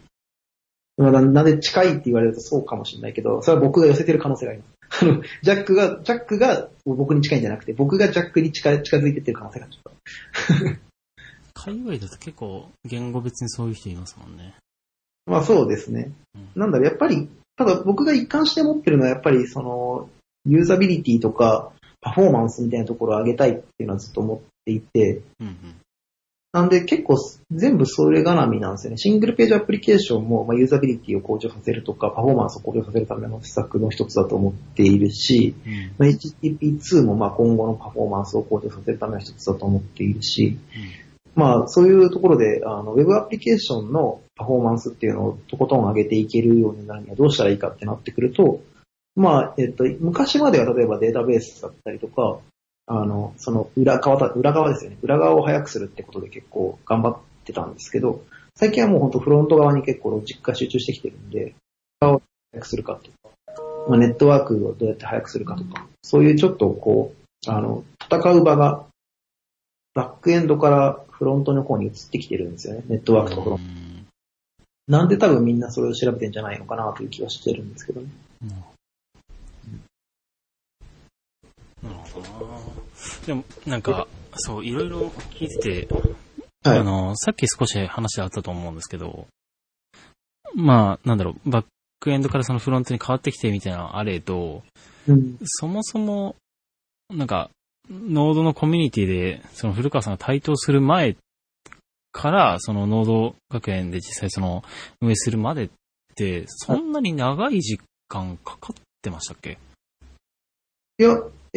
まあななんで近いって言われるとそうかもしれないけど、それは僕が寄せてる可能性があります。あの、ジャックが、ジャックが僕に近いんじゃなくて、僕がジャックに近い近づいてってる可能性がちょっと。海外だと結構言語別にそういう人いますもんね。まあそうですね。うんなんだろう、やっぱり、ただ僕が一貫して持ってるのはやっぱりその、ユーザビリティとか、パフォーマンスみたいなところを上げたいっていうのはずっと思っていて、うんなんで結構全部それ絡みなんですよね。シングルページアプリケーションも、まあ、ユーザビリティを向上させるとか、パフォーマンスを向上させるための施策の一つだと思っているし、うん。うんまあ、HTTP2 もまあ今後のパフォーマンスを向上させるための一つだと思っているし、まあそういうところで、あの、ウェブアプリケーションのパフォーマンスっていうのをとことん上げていけるようになるにはどうしたらいいかってなってくると、まあ、えっと、昔までは例えばデータベースだったりとか、あの、その裏側だ、裏側ですよね。裏側を早くするってことで結構頑張ってたんですけど、最近はもう本当フロント側に結構ロジックが集中してきてるんで、裏側を早くするかっていうか、まあ、ネットワークをどうやって早くするかとか、そういうちょっとこう、あの、戦う場が、バックエンドからフロントの方に移ってきてるんですよね。ネットワークとフロント。なんで多分みんなそれを調べてんじゃないのかなという気はしてるんですけどね。なるほどなでも、なんか、そう、いろいろ聞いてて、はい。あの、さっき少し話あったと思うんですけど、まあ、なんだろう、バックエンドからそのフロントに変わってきてみたいなあれど、うん。そもそも、なんか、ノードのコミュニティで、その古川さんが台頭する前から、そのノード学園で実際その運営するまでって、そんなに長い時間かかってましたっけ？いや、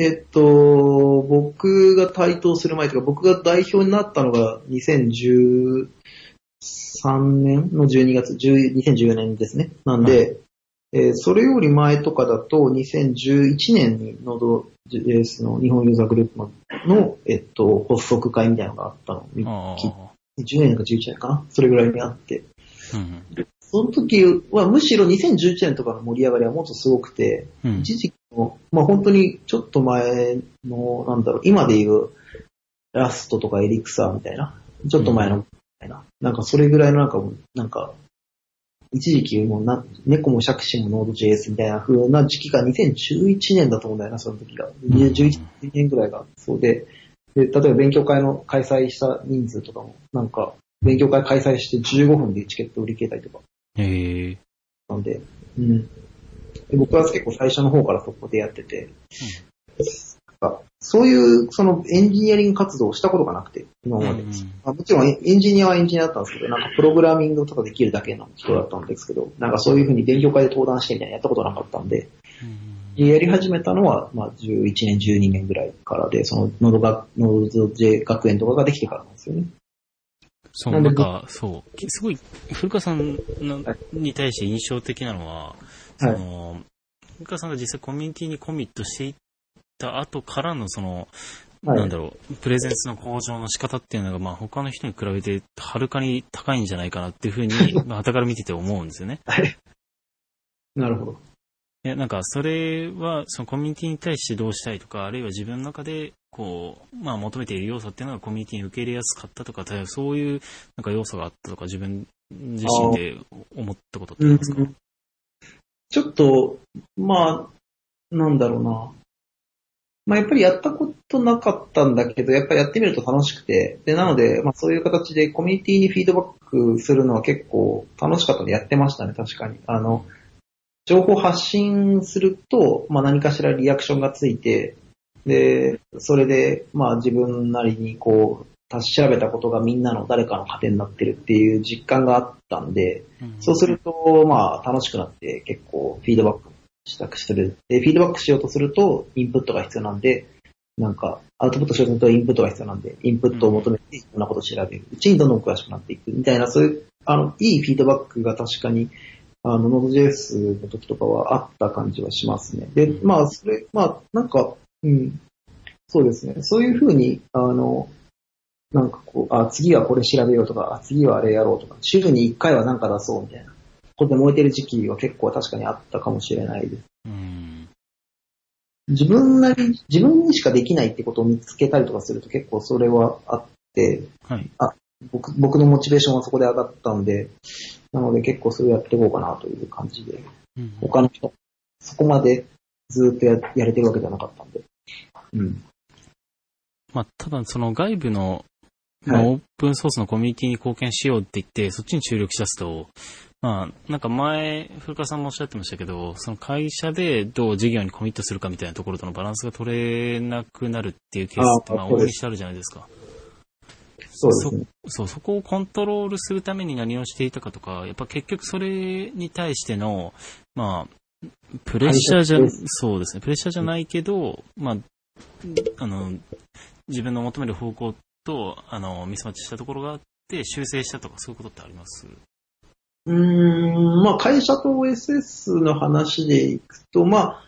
えっと、僕が台頭する前というか、僕が代表になったのが2013年の12月、10 2014年ですね。なんで、えーそれより前とかだと、2011年にノード JS の日本ユーザーグループの、のえっと、発足会みたいなのがあったの。あき10年か11年かなそれぐらいにあって。あ。うんその時はむしろ2011年とかの盛り上がりはもっとすごくて、うん。うん一時期の、まあ本当にちょっと前の、なんだろう、今で言う、ラストとかエリクサーみたいな、ちょっと前の、みたいな、なんかそれぐらいのなんか、なんか、一時期もうな、猫も杓子もノード JS みたいな風な時期が2011年だと思うんだよな、その時が。11年ぐらいがそうで、で、例えば勉強会の開催した人数とかも、なんか、勉強会開催して15分でチケット売り切れたりとか、へえ。なんで、うん。で僕は結構最初の方からそこでやってて、あそういう、そのエンジニアリング活動をしたことがなくて、今まで。うんあもちろんエエンジニアはエンジニアだったんですけど、なんかプログラミングとかできるだけの人だったんですけど、なんかそういうふうに勉強会で登壇してみたいなのやったことなかったんで、やり始めたのは、まあ、11年、12年ぐらいからで、その、ノードが、ノード J 学園とかができてからなんですよね。そう、なんんか、そう、きすごい、古川さんに対して印象的なのは、その、古川さんが実際コミュニティにコミットしていった後からの、その、はい。なんだろう、プレゼンスの向上の仕方っていうのが、まあ他の人に比べてはるかに高いんじゃないかなっていうふうに、まあ旗から見てて思うんですよね。はい。なるほど。いや、なんか、それは、そのコミュニティに対してどうしたいとか、あるいは自分の中で、こう、まあ求めている要素っていうのがコミュニティに受け入れやすかったとか、そういう、なんか要素があったとか、自分自身で思ったことってありますか？ちょっと、まあ、なんだろうな。まあやっぱりやったことなかったんだけど、やっぱりやってみると楽しくて、で、なので、まあそういう形でコミュニティにフィードバックするのは結構楽しかったんでやってましたね、確かに。あの、情報発信すると、まあ何かしらリアクションがついて、で、それで、まあ自分なりにこう、調べたことがみんなの誰かの糧になってるっていう実感があったんで、うんそうすると、まあ、楽しくなって結構フィードバックしたくする。で、フィードバックしようとすると、インプットが必要なんで、なんか、アウトプットしようとするとインプットが必要なんで、インプットを求めていろんなことを調べる。うちにどんどん詳しくなっていくみたいな、そういう、あの、いいフィードバックが確かに、あの、Node.js の時とかはあった感じはしますね。で、まあ、それ、まあ、なんか、うん、そうですね。そういうふうに、あの、なんかこう、あ、次はこれ調べようとか、あ、次はあれやろうとか、週に1回はなんか出そうみたいな。ことで燃えてる時期は結構確かにあったかもしれないです。うん。自分なり、自分にしかできないってことを見つけたりとかすると結構それはあって、はい。僕僕のモチベーションはそこで上がったんで、なので結構それをやっていこうかなという感じで、うん他の人、そこまでずっとややれてるわけではなかったんで。うん。まあ、ただ、その外部の、まあ、はいオープンソースのコミュニティに貢献しようって言って、そっちに注力しだすと、まあ、なんか前、古川さんもおっしゃってましたけど、その会社でどう事業にコミットするかみたいなところとのバランスが取れなくなるっていうケースって、まあ、大いにしてあるじゃないですか。そうですね。そう、そこをコントロールするために何をしていたかとか、やっぱ結局それに対しての、まあ、プレッシャーじゃそうですね、プレッシャーじゃないけど、まあ、あの、自分の求める方向と、あの、ミスマッチしたところがあって、修正したとか、そういうことってあります？うーん、まあ会社と OSS の話でいくと、まあ、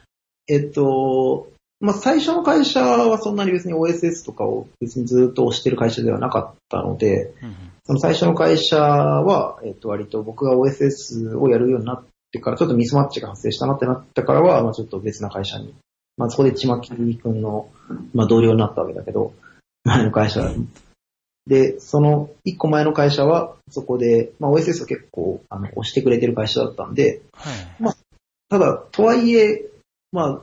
えっと、まあ最初の会社はそんなに別に OSS とかを別にずっと推してる会社ではなかったので、うんその最初の会社は、えっと割と僕が OSS をやるようになっってから、ちょっとミスマッチが発生したなってなったからは、まあちょっと別な会社に。まあそこでちまきくんの、まあ同僚になったわけだけど、前の会社で、その一個前の会社は、そこで、まあ OSS を結構、あの、押してくれてる会社だったんで、はい。ただ、とはいえ、まあ、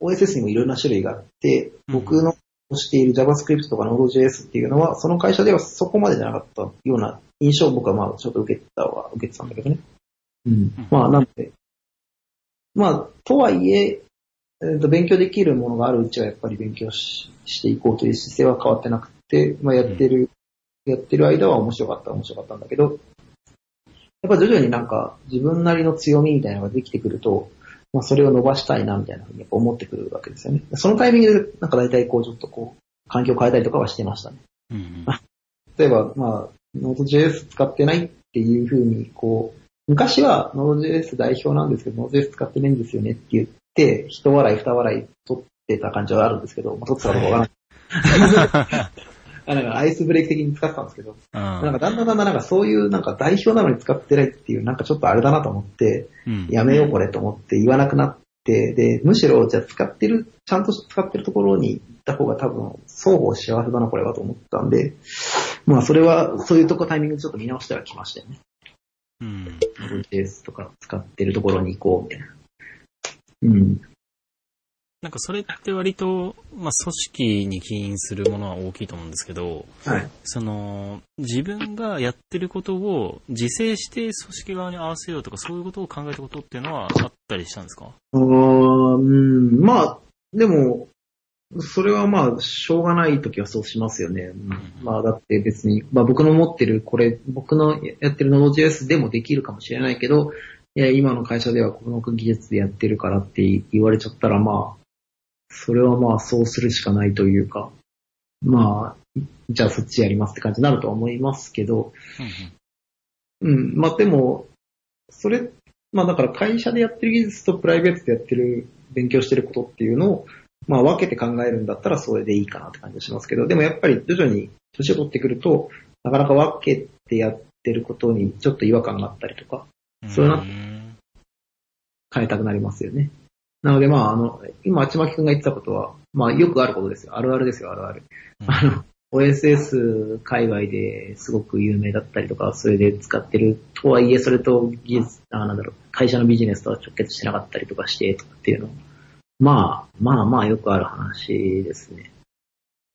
OSS にもいろんな種類があって、うん僕の押している JavaScript とか Node.js っていうのは、その会社ではそこまでじゃなかったような印象を僕はまあちょっと受けたは、受けてたんだけどね。うん。まあ、なんで、まあ、とはいえ、えーと勉強できるものがあるうちはやっぱり勉強ししていこうという姿勢は変わってなくて、まあやってる、やってる間は面白かった面白かったんだけど、やっぱ徐々になんか自分なりの強みみたいなのができてくると、まあそれを伸ばしたいなみたいなふうにやっぱ思ってくるわけですよね。そのタイミングでなんか大体こうちょっとこう、環境を変えたりとかはしてましたね。うん例えば、まあ、Node.js 使ってないっていうふうに、こう、昔は Node.js 代表なんですけど、Node.js 使ってないんですよねって言って、一笑い二笑い取ってた感じはあるんですけど、まあ、取ってたかどうかわからない。あなんかアイスブレイク的に使ってたんですけど、なんかだんだんだんだんなんかそういうなんか代表なのに使ってないっていう、なんかちょっとあれだなと思って、うんやめようこれと思って言わなくなって、で、むしろじゃあ使ってる、ちゃんと使ってるところに行った方が多分双方幸せだなこれはと思ったんで、まあそれはそういうとこタイミングでちょっと見直してはきましたよね。うん。Node.js とか使ってるところに行こうみたいな。うん。なんかそれって割と、まあ、組織に起因するものは大きいと思うんですけど、はい。その、自分がやってることを自制して組織側に合わせようとか、そういうことを考えたことっていうのはあったりしたんですか？あーうん、まあ、でも、それはまあ、しょうがないときはそうしますよね。うんまあ、だって別に、まあ僕の持ってる、これ、僕のやってる Node.js でもできるかもしれないけど、いや、今の会社ではこの技術でやってるからって言われちゃったら、まあ、それはまあ、そうするしかないというか、まあ、じゃあそっちやりますって感じになるとは思いますけど、うん、まあでも、それ、まあだから会社でやってる技術とプライベートでやってる、勉強してることっていうのを、まあ分けて考えるんだったらそれでいいかなって感じがしますけど、でもやっぱり徐々に年を取ってくると、なかなか分けてやってることにちょっと違和感があったりとか、そういうのん変えたくなりますよね。なのでまああの、今、あちまきくんが言ってたことは、まあよくあることですよ。あるあるですよ、あるある。あの、OSS 界隈ですごく有名だったりとか、それで使ってるとはいえ、それと技術、あなんだろう、会社のビジネスとは直結してなかったりとかして、とかっていうの。まあ、まあまあよくある話ですね。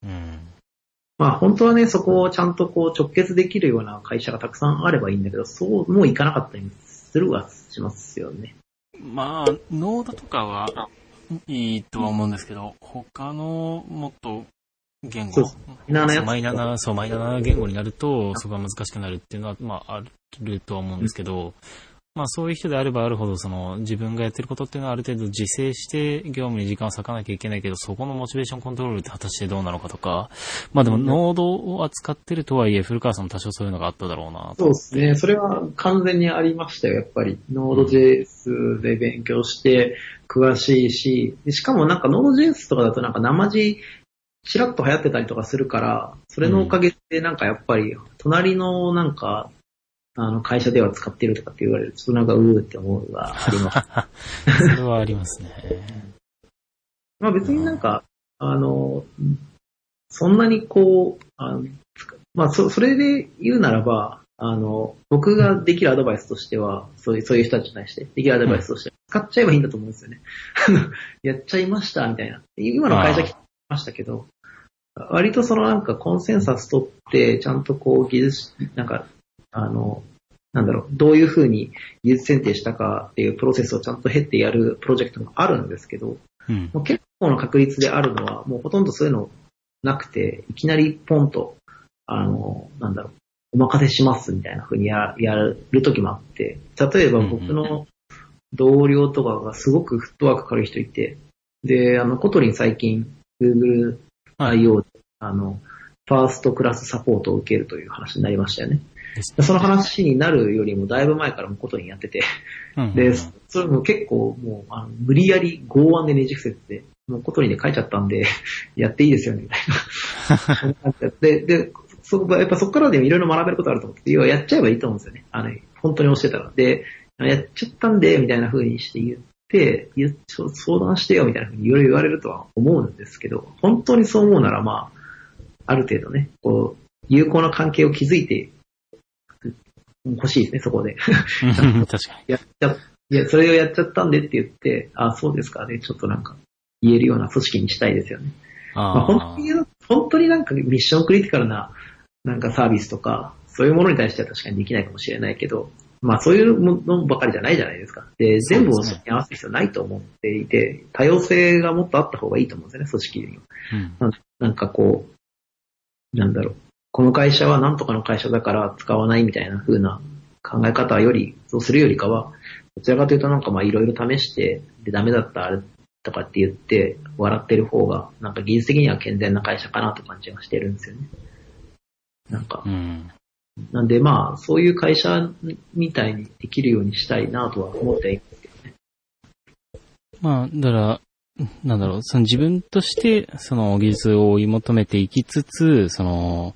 うん。まあ本当はね、そこをちゃんとこう直結できるような会社がたくさんあればいいんだけど、そうもういかなかったりするはしますよね。まあ、ノードとかはいいとは思うんですけど、他のもっと言語、マイナーな、そう、マイナーな言語になると、そこが難しくなるっていうのは、まあ、あるとは思うんですけど、まあ、そういう人であればあるほど、その、自分がやってることっていうのはある程度自制して業務に時間を割かなきゃいけないけど、そこのモチベーションコントロールって果たしてどうなのかとか、まあでも、ノードを扱ってるとはいえ、古川さんも多少そういうのがあっただろうなそうですね。それは完全にありましたよ、やっぱり。Node.js で勉強して詳しいし、しかもなんか Node.js とかだとなんか生地ちらっと流行ってたりとかするから、それのおかげでなんかやっぱり、隣のなんか、あの会社では使ってるとかって言われると、なんかうーって思うがあります。それはありますね。まあ別になんか、あの、そんなにこう、あのまあそ、それで言うならば、あの、僕ができるアドバイスとしては、そういう、そういう人たちに対して、できるアドバイスとしては、使っちゃえばいいんだと思うんですよね。やっちゃいました、みたいな。今の会社来ましたけど、割とそのなんかコンセンサス取って、ちゃんとこう技術、なんか、あの、なんだろう、どういうふうに技術選定したかっていうプロセスをちゃんと経ってやるプロジェクトもあるんですけど、うん。もう結構の確率であるのは、もうほとんどそういうのなくて、いきなりポンと、あの、なんだろう、お任せしますみたいな風にややる時もあって、例えば僕の同僚とかがすごくフットワーク軽い人いて、で、あの、 Kotlin 最近、Google はい IO で、あの、 first class support を受けるという話になりましたよね。その話になるよりもだいぶ前からも Kotlin やってて、うんで、それも結構もう、あの無理やり剛腕でねじ伏せてて、もうコトリに書いちゃったんで、やっていいですよね、みたいな。で、で、そこやっぱそこからでもいろいろ学べることあると思って、要はやっちゃえばいいと思うんですよね。あの、本当に教えたら。で、やっちゃったんで、みたいな風にして言って、いやちょ相談してよ、みたいな風にいろいろ言われるとは思うんですけど、本当にそう思うなら、まあ、ある程度ね、こう、有効な関係を築いて、欲しいですね、そこで。確かやっちゃ、いや、それをやっちゃったんでって言って、あ、そうですかね、ちょっとなんか、言えるような組織にしたいですよね。に。まあ、本あ当に、本当になんかミッションクリティカルな、なんかサービスとか、そういうものに対しては確かにできないかもしれないけど、まあそういうものばかりじゃないじゃないですか。で、全部をそれに合わせる必要ないと思っていて、多様性がもっとあった方がいいと思うんですよね、組織には。あ。うん。なんかこう、なんだろう。この会社は何とかの会社だから使わないみたいな風な考え方より、そうするよりかは、どちらかというとなんかまあいろいろ試して、で、ダメだったあれとかって言って、笑ってる方が、なんか技術的には健全な会社かなと感じがしてるんですよね。なんかう、ん。なんでまあ、そういう会社みたいにできるようにしたいなとは思ってはいるんですけどね。まあ、だから、なんだろう、その自分として、その技術を追い求めていきつつ、その、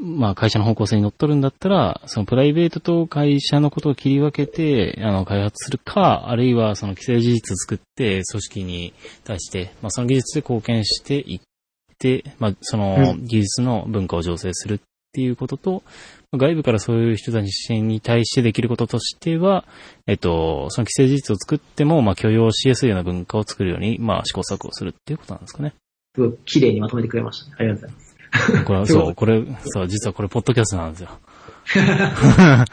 まあ会社の方向性に乗っ取るんだったら、そのプライベートと会社のことを切り分けて、あの、開発するか、あるいはその既成事実作って、組織に対して、まあその技術で貢献していって、まあそのう技術の文化を醸成するっていうことと、外部からそういう人たちに対してできることとしては、えっと、その既成事実を作っても、まあ許容しやすいような文化を作るように、まあ試行錯誤するっていうことなんですかね。すごい綺麗にまとめてくれましたね。ありがとうございます。これは、そう、これ、そう、実はこれ、ポッドキャストなんですよ。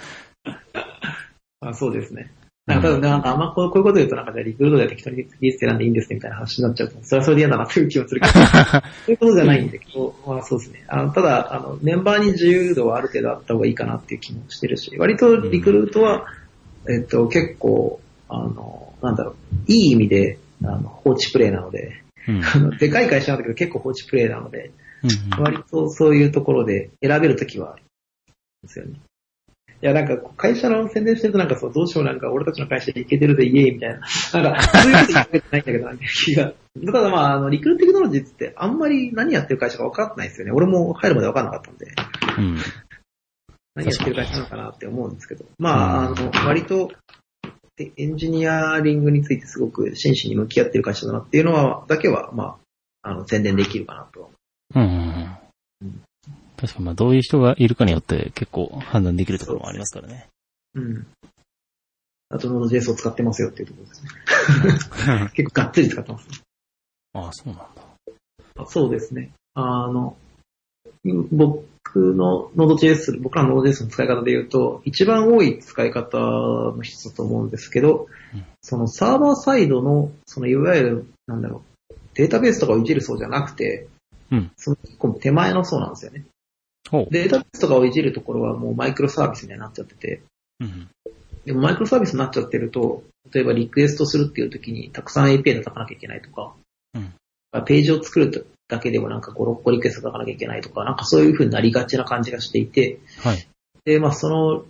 あそうですね。なんか多分なんかあんまこうこういうこと言うとなんかじゃあリクルートで適当に技術選んでいいんですねみたいな話になっちゃうと、それはそれで嫌だなという気もするけど、そういうことじゃないんだけど、まあそうですね。あの、ただ、あの、メンバーに自由度はある程度あった方がいいかなっていう気もしてるし、割とリクルートは、えっと、結構、あの、なんだろう、いい意味で、あの、放置プレイなので、うん。でかい会社なんだけど結構放置プレイなので、うん割とそういうところで選べるときはあるんですよね。いや、なんか、会社の宣伝してるとなんかそう、どうしようなんか、俺たちの会社でいけてるでイエーイみたいな。なんか、そういうこと言ってないんだけど、なんか気が。ただまあ、あの、リクルーテクノロジーってあんまり何やってる会社か分かんないですよね。俺も入るまで分かんなかったんで、うん。何やってる会社なのかなって思うんですけど。まあ、あの、割と、でエンジニアリングについてすごく真摯に向き合ってる会社だなっていうのは、だけは、まあ、あの、宣伝できるかなと。うん。確かに、まあ、どういう人がいるかによって結構判断できるところもありますからね。うん。あと、Node.js を使ってますよっていうところですね。結構がっつり使ってます、ね。ああ、そうなんだ。あそうですね。あの、僕の Node.js、僕らの Node.js の使い方で言うと、一番多い使い方の一つだと思うんですけど、うんそのサーバーサイドの、そのいわゆる、なんだろう、データベースとかをいじる層じゃなくて、うんその一個手前の層なんですよね。データベースとかをいじるところはもうマイクロサービスにはなっちゃってて、うん。でもマイクロサービスになっちゃってると、例えばリクエストするっていう時にたくさん API 叩かなきゃいけないとか、うんページを作るだけでもなんか5、6個リクエスト叩かなきゃいけないとか、なんかそういう風になりがちな感じがしていて、はい。で、まあその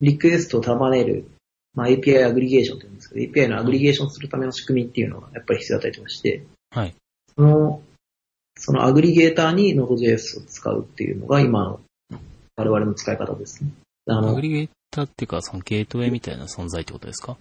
リクエストを束ねる、まあ API アグリゲーションというんですけど、API のアグリゲーションするための仕組みっていうのがやっぱり必要だったりとかして、はい。その、そのアグリゲーターに Node.js を使うっていうのが今の我々の使い方ですね。あのアグ、リゲーターっていうか、そのゲートウェイみたいな存在ってことですか？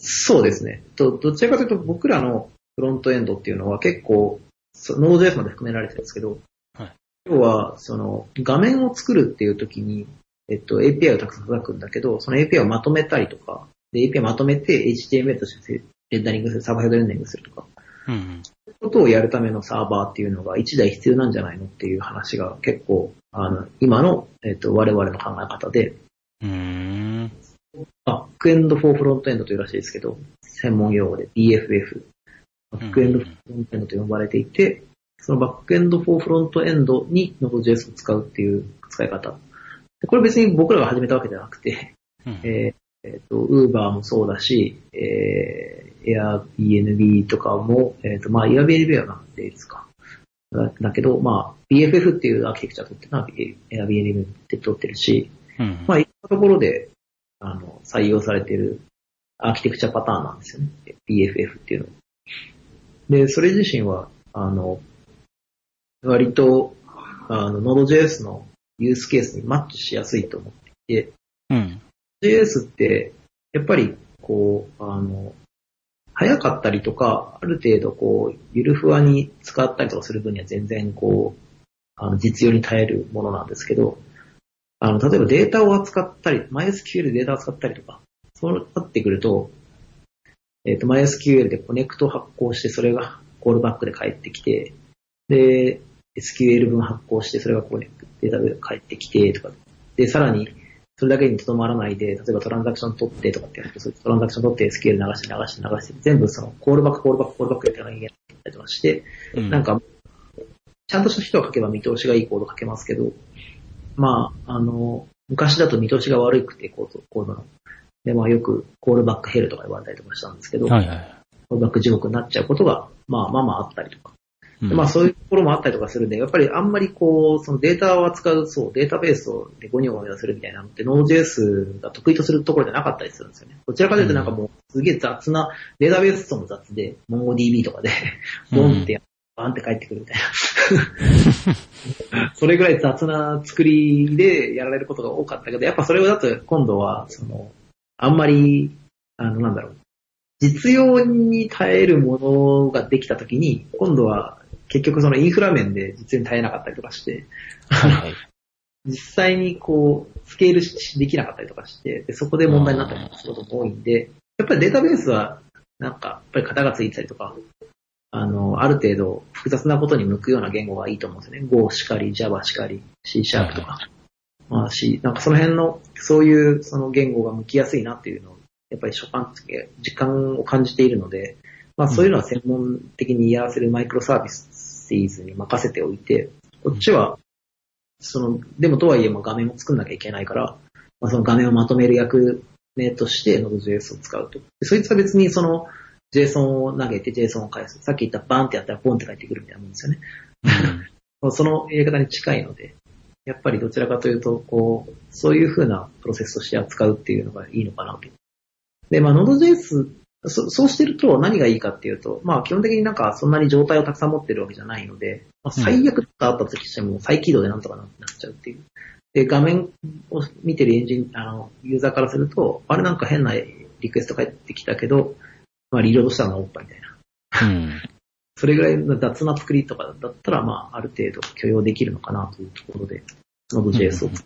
そうですね。とどちらかというと僕らのフロントエンドっていうのは結構、そ Node.js まで含められてるんですけど、はい要は、その、画面を作るっていう時に、えっと、API をたくさん叩くんだけど、その API をまとめたりとか、で、API まとめて HTML としてレンダリングする、サーバーヘッドレンダリングするとか、うんうん。ことをやるためのサーバーっていうのが1台必要なんじゃないのっていう話が結構、あの、今の、えっと、我々の考え方で、うーん。バックエンドフォーフロントエンドというらしいですけど、専門用語で BFF。バックエンドフォーフロントエンドと呼ばれていて、そのバックエンドフォーフロントエンドに Node.js を使うっていう使い方。でこれ別に僕らが始めたわけじゃなくて、うんえっ、と、Uber もそうだし、えー、Airbnb とかも、えっ、と、まあ、Airbnb はなんでですか。だだけど、まあ、BFF っていうアーキテクチャ取ってるのは Airbnb って取ってるし、うん。まあ、いろんなところで、あの、採用されているアーキテクチャパターンなんですよね。BFF っていうのは。で、それ自身は、あの、割と、あの、Node.js のユースケースにマッチしやすいと思っていて、うん。JS って、やっぱり、こう、あの、早かったりとか、ある程度こう、ゆるふわに使ったりとかする分には全然こう、あの実用に耐えるものなんですけど、あの、例えばデータを扱ったり、MySQL でデータを扱ったりとか、そうなってくると、えっ、と、MySQL でコネクト発行して、それがコールバックで返ってきて、で、SQL 分発行して、それがこう、ね、データで返ってきて、とか。で、さらに、それだけにとどまらないで、例えばトランザクション取ってとかってやると、トランザクション取って SQL 流して流して流して、全部その、コールバック、コールバック、コールバックやってなきゃいけないとかして、うん、なんか、ちゃんとした人が書けば見通しがいいコード書けますけど、まあ、あの、昔だと見通しが悪くて、コード、コードの。で、まあよくコールバックヘルとか言われたりとかしたんですけど、はいはい、コールバック地獄になっちゃうことが、まあまあまああったりとか。うん、まあそういうところもあったりとかするんで、やっぱりあんまりこう、そのデータを扱う、そう、データベースをでゴニョゴニョするみたいなのって、Node.js が得意とするところじゃなかったりするんですよね。どちらかというとなんかもう、すげえ雑な、データベースとも雑で、MongoDB とかで、ボンってやバンって帰ってくるみたいな。それぐらい雑な作りでやられることが多かったけど、やっぱそれをだと今度は、その、あんまり、あの、なんだろう、実用に耐えるものができたときに、今度は結局そのインフラ面で実用に耐えなかったりとかして、はい、実際にこう、スケールできなかったりとかして、でそこで問題になったりすることも多いんで、やっぱりデータベースは、なんか、やっぱり型がついてたりとか、あの、ある程度複雑なことに向くような言語がいいと思うんですよね。Go しかり、Java しかり、C シャープとか。まあ、C、なんかその辺の、そういうその言語が向きやすいなっていうのを、やっぱり初感、時間を感じているので、まあそういうのは専門的にやらせるマイクロサービスに任せておいて、こっちは、その、でもとはいえも画面を作んなきゃいけないから、まあその画面をまとめる役目として Node.js を使うと。そいつは別にその、JSON を投げて JSON を返す。さっき言ったバンってやったらポンって返ってくるみたいなもんですよね。そのやり方に近いので、やっぱりどちらかというと、こう、そういう風なプロセスとして扱うっていうのがいいのかなと。で、まあ、Node.js、そそうしてると何がいいかっていうと、まあ基本的になんかそんなに状態をたくさん持ってるわけじゃないので、まあ、最悪とかあったとしても再起動でなんとかなっちゃうっていう。で、画面を見てるエンジン、あの、ユーザーからすると、あれなんか変なリクエスト返ってきたけど、まあリロードしたのがおっぱいみたいな。うん。それぐらいの雑な作りとかだったら、まあ、ある程度許容できるのかなというところで、Node.js を使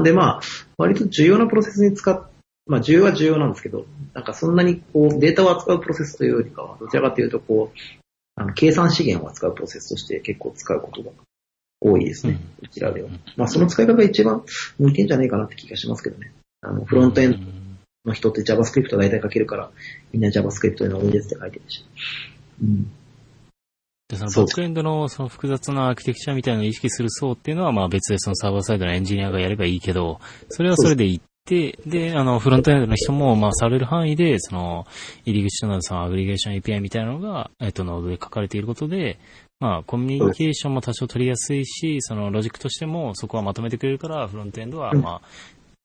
う。で、まあ、割と重要なプロセスに使っ、まあ、重要は重要なんですけど、なんかそんなにこう、データを扱うプロセスというよりかは、どちらかというと、こう、あの計算資源を扱うプロセスとして結構使うことが多いですね。こちらでは。まあ、その使い方が一番向いてんじゃないかなって気がしますけどね。あの、フロントエンドの人って JavaScript 大体書けるから、みんな JavaScript の多いですって書いてるし。うん。で、そのバックエンドのその複雑なアーキテクチャみたいなのを意識する層っていうのは、まあ別でそのサーバーサイドのエンジニアがやればいいけど、それはそれでいって、で、あの、フロントエンドの人も、まあ、される範囲で、その、入り口となるそのアグリゲーション API みたいなのが、えっと、ノードで書かれていることで、まあ、コミュニケーションも多少取りやすいし、そのロジックとしてもそこはまとめてくれるから、フロントエンドは、まあ、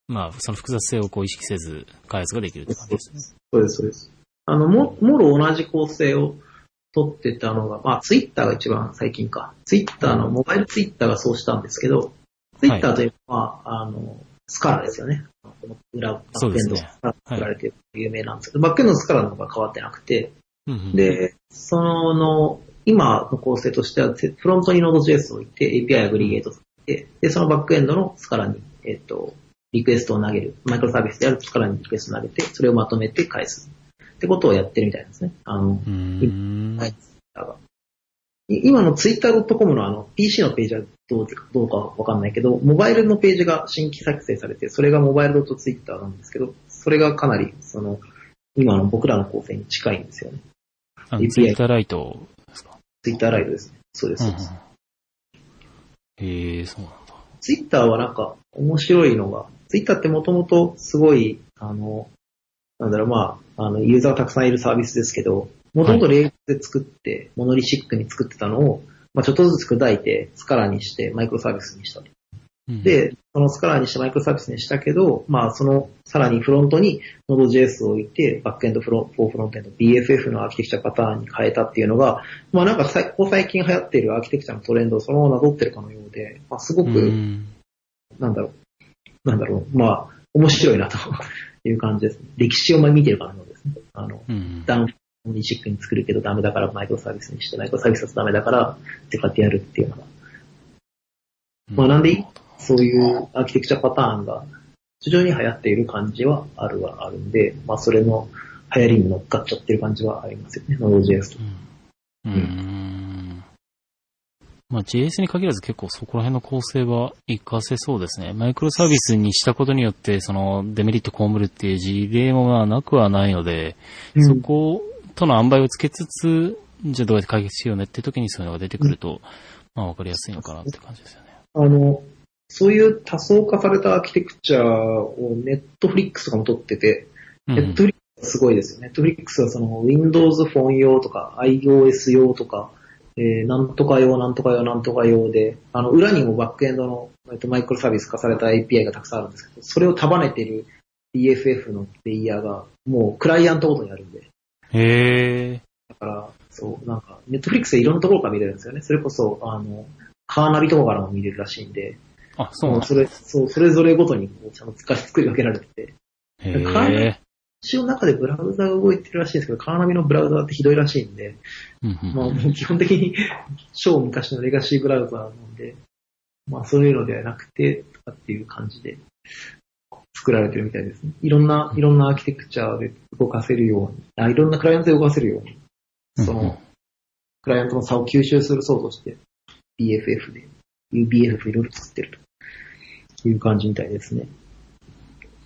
まあ、その複雑性をこう意識せず開発ができるって感じですね。そうです、そうです。あの、も、もろ同じ構成を取ってたのが、まあ、ツイッターが一番最近か。ツイッターの、モバイルツイッターがそうしたんですけど、ツイッターというのは、はい、あの、スカラですよね。裏、バックエンドスカラ作られて有名なんですけど、ねはい、バックエンドのスカラの方が変わってなくて、うんうん、で、その、今の構成としては、フロントに Node.js を置いて API アグリゲートして、で、そのバックエンドのスカラに、えっ、と、リクエストを投げる。マイクロサービスである力にリクエストを投げて、それをまとめて返す。ってことをやってるみたいですね。あの、はい、今の twitter.com のあの PC のページはどうどうかわかんないけど、モバイルのページが新規作成されて、それがモバイル .twitter なんですけど、それがかなり、その、今の僕らの構成に近いんですよね。あの、ツイッターライトですか？ツイッターライトですね。そうです、そうです。へえー、そうなんだ。ツイッターはなんか面白いのが、ツイッターってもともとすごい、あの、なんだろう、まあ、あの、ユーザーたくさんいるサービスですけど、もともとレールで作って、モノリシックに作ってたのを、まあ、ちょっとずつ砕いて、スカラにして、マイクロサービスにしたと。で、そのスカラにしてマイクロサービスにしたけど、まあ、その、さらにフロントに Node.js を置いて、バックエンドフロフォーフロントエンド、BFF のアーキテクチャパターンに変えたっていうのが、まあなんか最最近流行っているアーキテクチャのトレンドをそのままなぞってるかのようで、まあすごく、なんだろう、なんだろう、まあ、面白いなという感じですね。歴史を見てるからのですね。あの、うん。ダウンにシックに作るけどダメだからマイクロサービスにして、マイクロサービスだとダメだから使ってやるっていうのが、まあなんでそういうアーキテクチャパターンが非常に流行っている感じはあるはあるんで、まあそれの流行りに乗っかっちゃってる感じはありますよね、Node.js と。うん。うん。まあ JS に限らず結構そこら辺の構成は活かせそうですね。マイクロサービスにしたことによって、そのデメリット被るっていう事例もまあなくはないので、そことの塩梅をつけつつ、じゃあどうやって解決しようねって時にそういうのが出てくると、まあわかりやすいのかなって感じですよね。あの、そういう多層化されたアーキテクチャをネットフリックスとかも取ってて、うんネットフリックスすごいですよね。ネットフリックスはその Windows フォン用とか iOS 用とか、えー、なんとか用、なんとか用、なんとか用で、あの、裏にもバックエンドの、えっと、マイクロサービス化された API がたくさんあるんですけど、それを束ねてる BFF のレイヤーが、もうクライアントごとにあるんで、へえ。だから、そう、なんか、ネットフリックスでいろんなところから見れるんですよね。それこそ、あの、カーナビとかからも見れるらしいんで、あ、そうなんだそれ、そう、それぞれごとにこうちゃんと使い作り分けられてて、へカーナビえ。一応中でブラウザが動いてるらしいんですけど、カーナビのブラウザってひどいらしいんで、うんうんまあ基本的に 超昔のレガシーブラウザなんで、まあそういうのではなくて、とかっていう感じで作られてるみたいですね。いろんな、いろんなアーキテクチャで動かせるように、あいろんなクライアントで動かせるように、その、クライアントの差を吸収する層として、BFF で、UBFF いろいろ作ってるという感じみたいですね。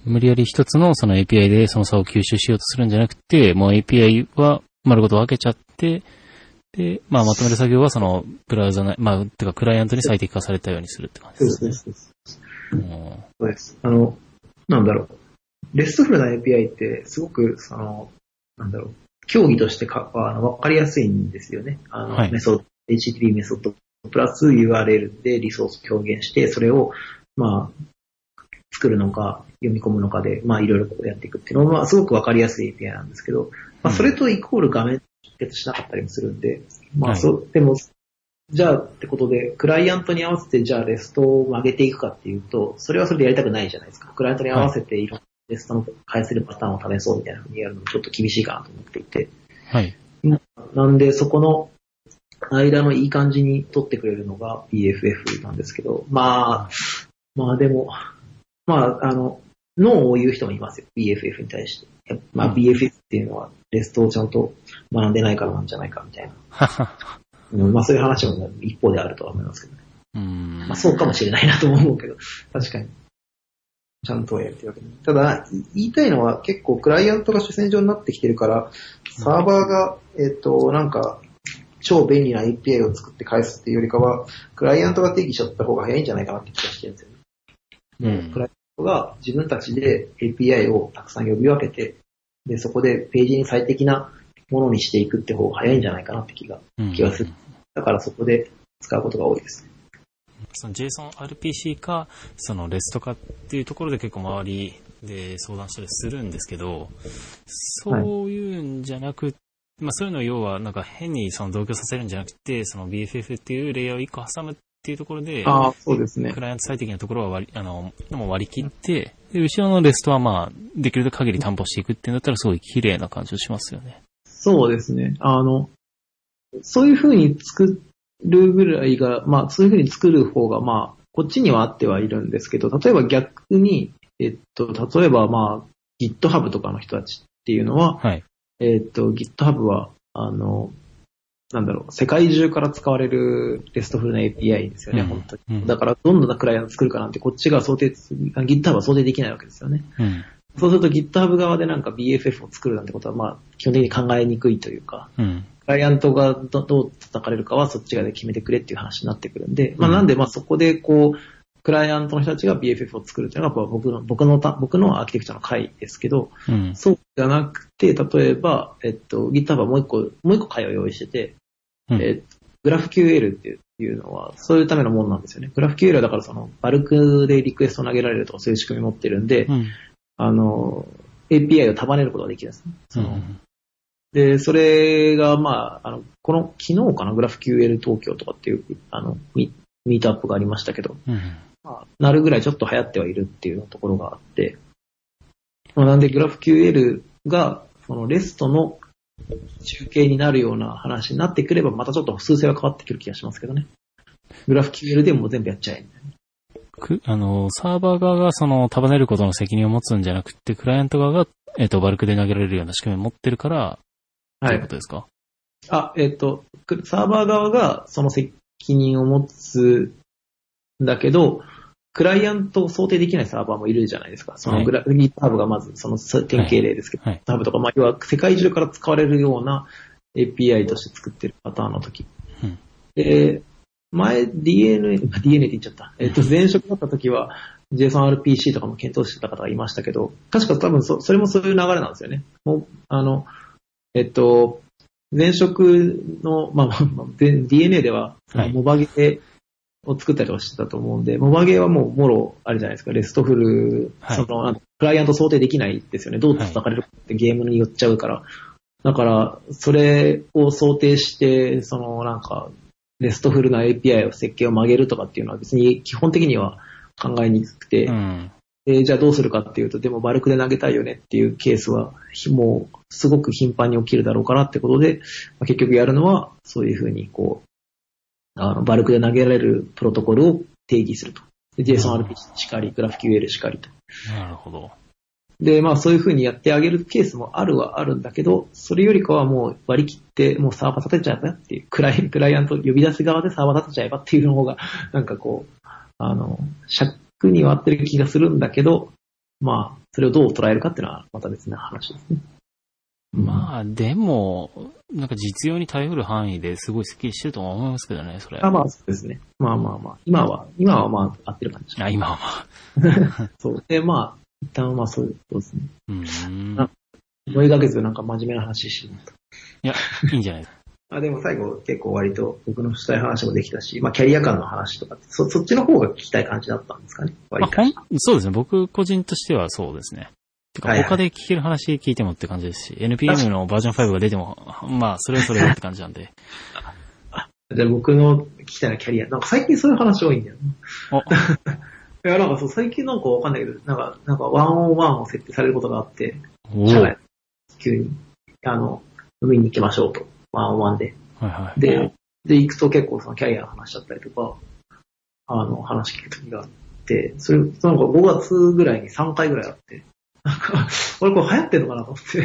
無理やり一つのその API でその差を吸収しようとするんじゃなくて、もう API は丸ごと分けちゃって、で、まあまとめる作業はそのブラウザな、まあ、てかクライアントに最適化されたようにするって感じですね。そうです。うんそうです。あの、なんだろう。レストフルな API ってすごく、その、なんだろう。競技としてかあの分かりやすいんですよね。あの、はいメソッド、HTTP メソッドプラス URL でリソースを表現して、それを、まあ、作るのか、読み込むのかで、まあ、いろいろこうやっていくっていうのは、まあ、すごく分かりやすい API なんですけど、まあ、それとイコール画面直結しなかったりもするんで、まあ、はいそう、でも、じゃあってことで、クライアントに合わせてじゃあレストを上げていくかっていうと、それはそれでやりたくないじゃないですか。クライアントに合わせていろんなレストの返せるパターンを試そうみたいな風にやるのもちょっと厳しいかなと思っていて。はい。なんで、そこの間のいい感じに取ってくれるのが BFF なんですけど、まあ、まあでも、まあ、あの、ノーを言う人もいますよ。BFF に対して。まあ、うん BFF っていうのはレストをちゃんと学んでないからなんじゃないかみたいな。うんまあそういう話も一方であるとは思いますけど、ね、うん。まあそうかもしれないなとも思うけど、確かに。ちゃんとはやってるわけに。ただ、い言いたいのは結構クライアントが主戦場になってきてるから、サーバーが、えっ、と、なんか、超便利な API を作って返すっていうよりかは、クライアントが定義しちゃった方が早いんじゃないかなって気がしてるんですよね。うんクライアントが自分たちで API をたくさん呼び分けて、で、そこでページに最適なものにしていくって方が早いんじゃないかなって気が、うん気がする。だからそこで使うことが多いですね。その JSON-RPC か、その REST かっていうところで結構周りで相談したりするんですけど、そういうんじゃなく、まあそういうのを要はなんか変にその同居させるんじゃなくて、その BFF っていうレイヤーを1個挟むっていうところで、ああ、そうですねク。ライアント最適なところは割り、あの、もう割り切って、で、後ろのレストはまあ、できる限り担保していくっていうんだったらすごい綺麗な感じがしますよね。そうですね。あの、そういう風に作るぐらいが、まあ、そういう風に作る方が、まあ、こっちにはあってはいるんですけど、例えば逆に、えっと、例えばまあ、GitHub とかの人たちっていうのは、はい。えっと、GitHub は、あの、なんだろう、世界中から使われるレストフルな API ですよね、うん本当に。うんだから、どんなクライアント作るかなんて、こっちが想定 GitHub は想定できないわけですよね。うん。そうすると GitHub 側でなんか BFF を作るなんてことは、まあ、基本的に考えにくいというか、うん。クライアントがどどう叩かれるかはそっち側で決めてくれっていう話になってくるんで、まあうんなんでまあそこでこう、クライアントの人たちが BFF を作るっていうのが僕の、僕のた、僕のアーキテクチャの回ですけど、うん。そうじゃなくて、例えば、えっと、GitHub はもう一個、もう一個回を用意してて、うんえっと、GraphQL っていうのは、そういうためのものなんですよね。GraphQL はだからその、バルクでリクエストを投げられるとかそういう仕組みを持ってるんで、うん。あの、API を束ねることができるんですね。その、うんで、それが、まあ、あの、この、昨日かな、グラフ QL 東京とかっていう、あの、ミミートアップがありましたけど、うん。まあ、なるぐらいちょっと流行ってはいるっていうところがあって、まあなんで GraphQL が、そのレストの中継になるような話になってくれば、またちょっと数性は変わってくる気がしますけどね。GraphQL でも全部やっちゃえ。く、あの、サーバー側がその束ねることの責任を持つんじゃなくて、クライアント側が、えっ、と、バルクで投げられるような仕組みを持ってるから、とはいいうこ。とですか？あ、えっ、と、くサーバー側がその責任を持つんだけど、クライアントを想定できないサーバーもいるじゃないですか。そのグラ、GitHub がまずその典型例ですけど、はい。GitHub とか、まあ、要は世界中から使われるような API として作ってるパターンの時。うんで、前 DNA、まあ DNA って言っちゃった。えっ、と、前職だった時は JSONRPC とかも検討してた方がいましたけど、確か多分そそれもそういう流れなんですよね。もう、あの、えっと、前職の、まあまあまあ、で DNA では、モバゲを作ったりとかしてたと思うんで、モバゲはもう、もろ、あれじゃないですか、レストフル、はいその、クライアント想定できないですよね。どう叩かれるかってゲームによっちゃうから。だから、それを想定して、その、なんか、レストフルな API を設計を曲げるとかっていうのは別に基本的には考えにくくて、うん。でじゃあどうするかっていうと、でもバルクで投げたいよねっていうケースは、ひもうすごく頻繁に起きるだろうからってことで、まあ結局やるのは、そういうふうに、こう、あの、バルクで投げられるプロトコルを定義すると。で JSONRPC しかり、GraphQL しかりと。なるほど。で、まあそういうふうにやってあげるケースもあるはあるんだけど、それよりかはもう割り切って、もうサーバー立てちゃえばっていう、クライクライアント呼び出す側でサーバー立てちゃえばっていうの方が、なんかこう、あの、尺には合ってる気がするんだけど、まあ、それをどう捉えるかっていうのはまた別な話ですね。まあ、でも、なんか実用に頼る範囲ですごいスッキリしてるとは思いますけどね、それ。あまあ、そうですね。まあまあまあ、今は、今はまあ合ってる感じ。あ、今はまあ。そう。で、まあ、一旦まあそうですね。うーん。あ思いがけずなんか真面目な話しようと。いや、いいんじゃないですか。あでも最後結構割と僕のしたい話もできたし、まあキャリア間の話とかって、そ、そっちの方が聞きたい感じだったんですかね？割まあ、そうですね。僕個人としてはそうですね。てか、はいはい他で聞ける話聞いてもって感じですし、NPM のバージョン5が出ても、まあ、それはそれでって感じなんで。じゃあ僕の聞きたいのはキャリア。なんか最近そういう話多いんだよね。お、いや、なんかそう、最近なんかわかんないけど、なんか、なんかワンオンワンを設定されることがあって、お社内、急に、あの、飲みに行きましょうと。ワンオンワンで。はいはい。で、で、行くと結構そのキャリアの話だったりとか、あの、話聞く時があって、それ、なんか5月ぐらいに3回ぐらいあって、なんか、俺これ流行ってんのかなと思って。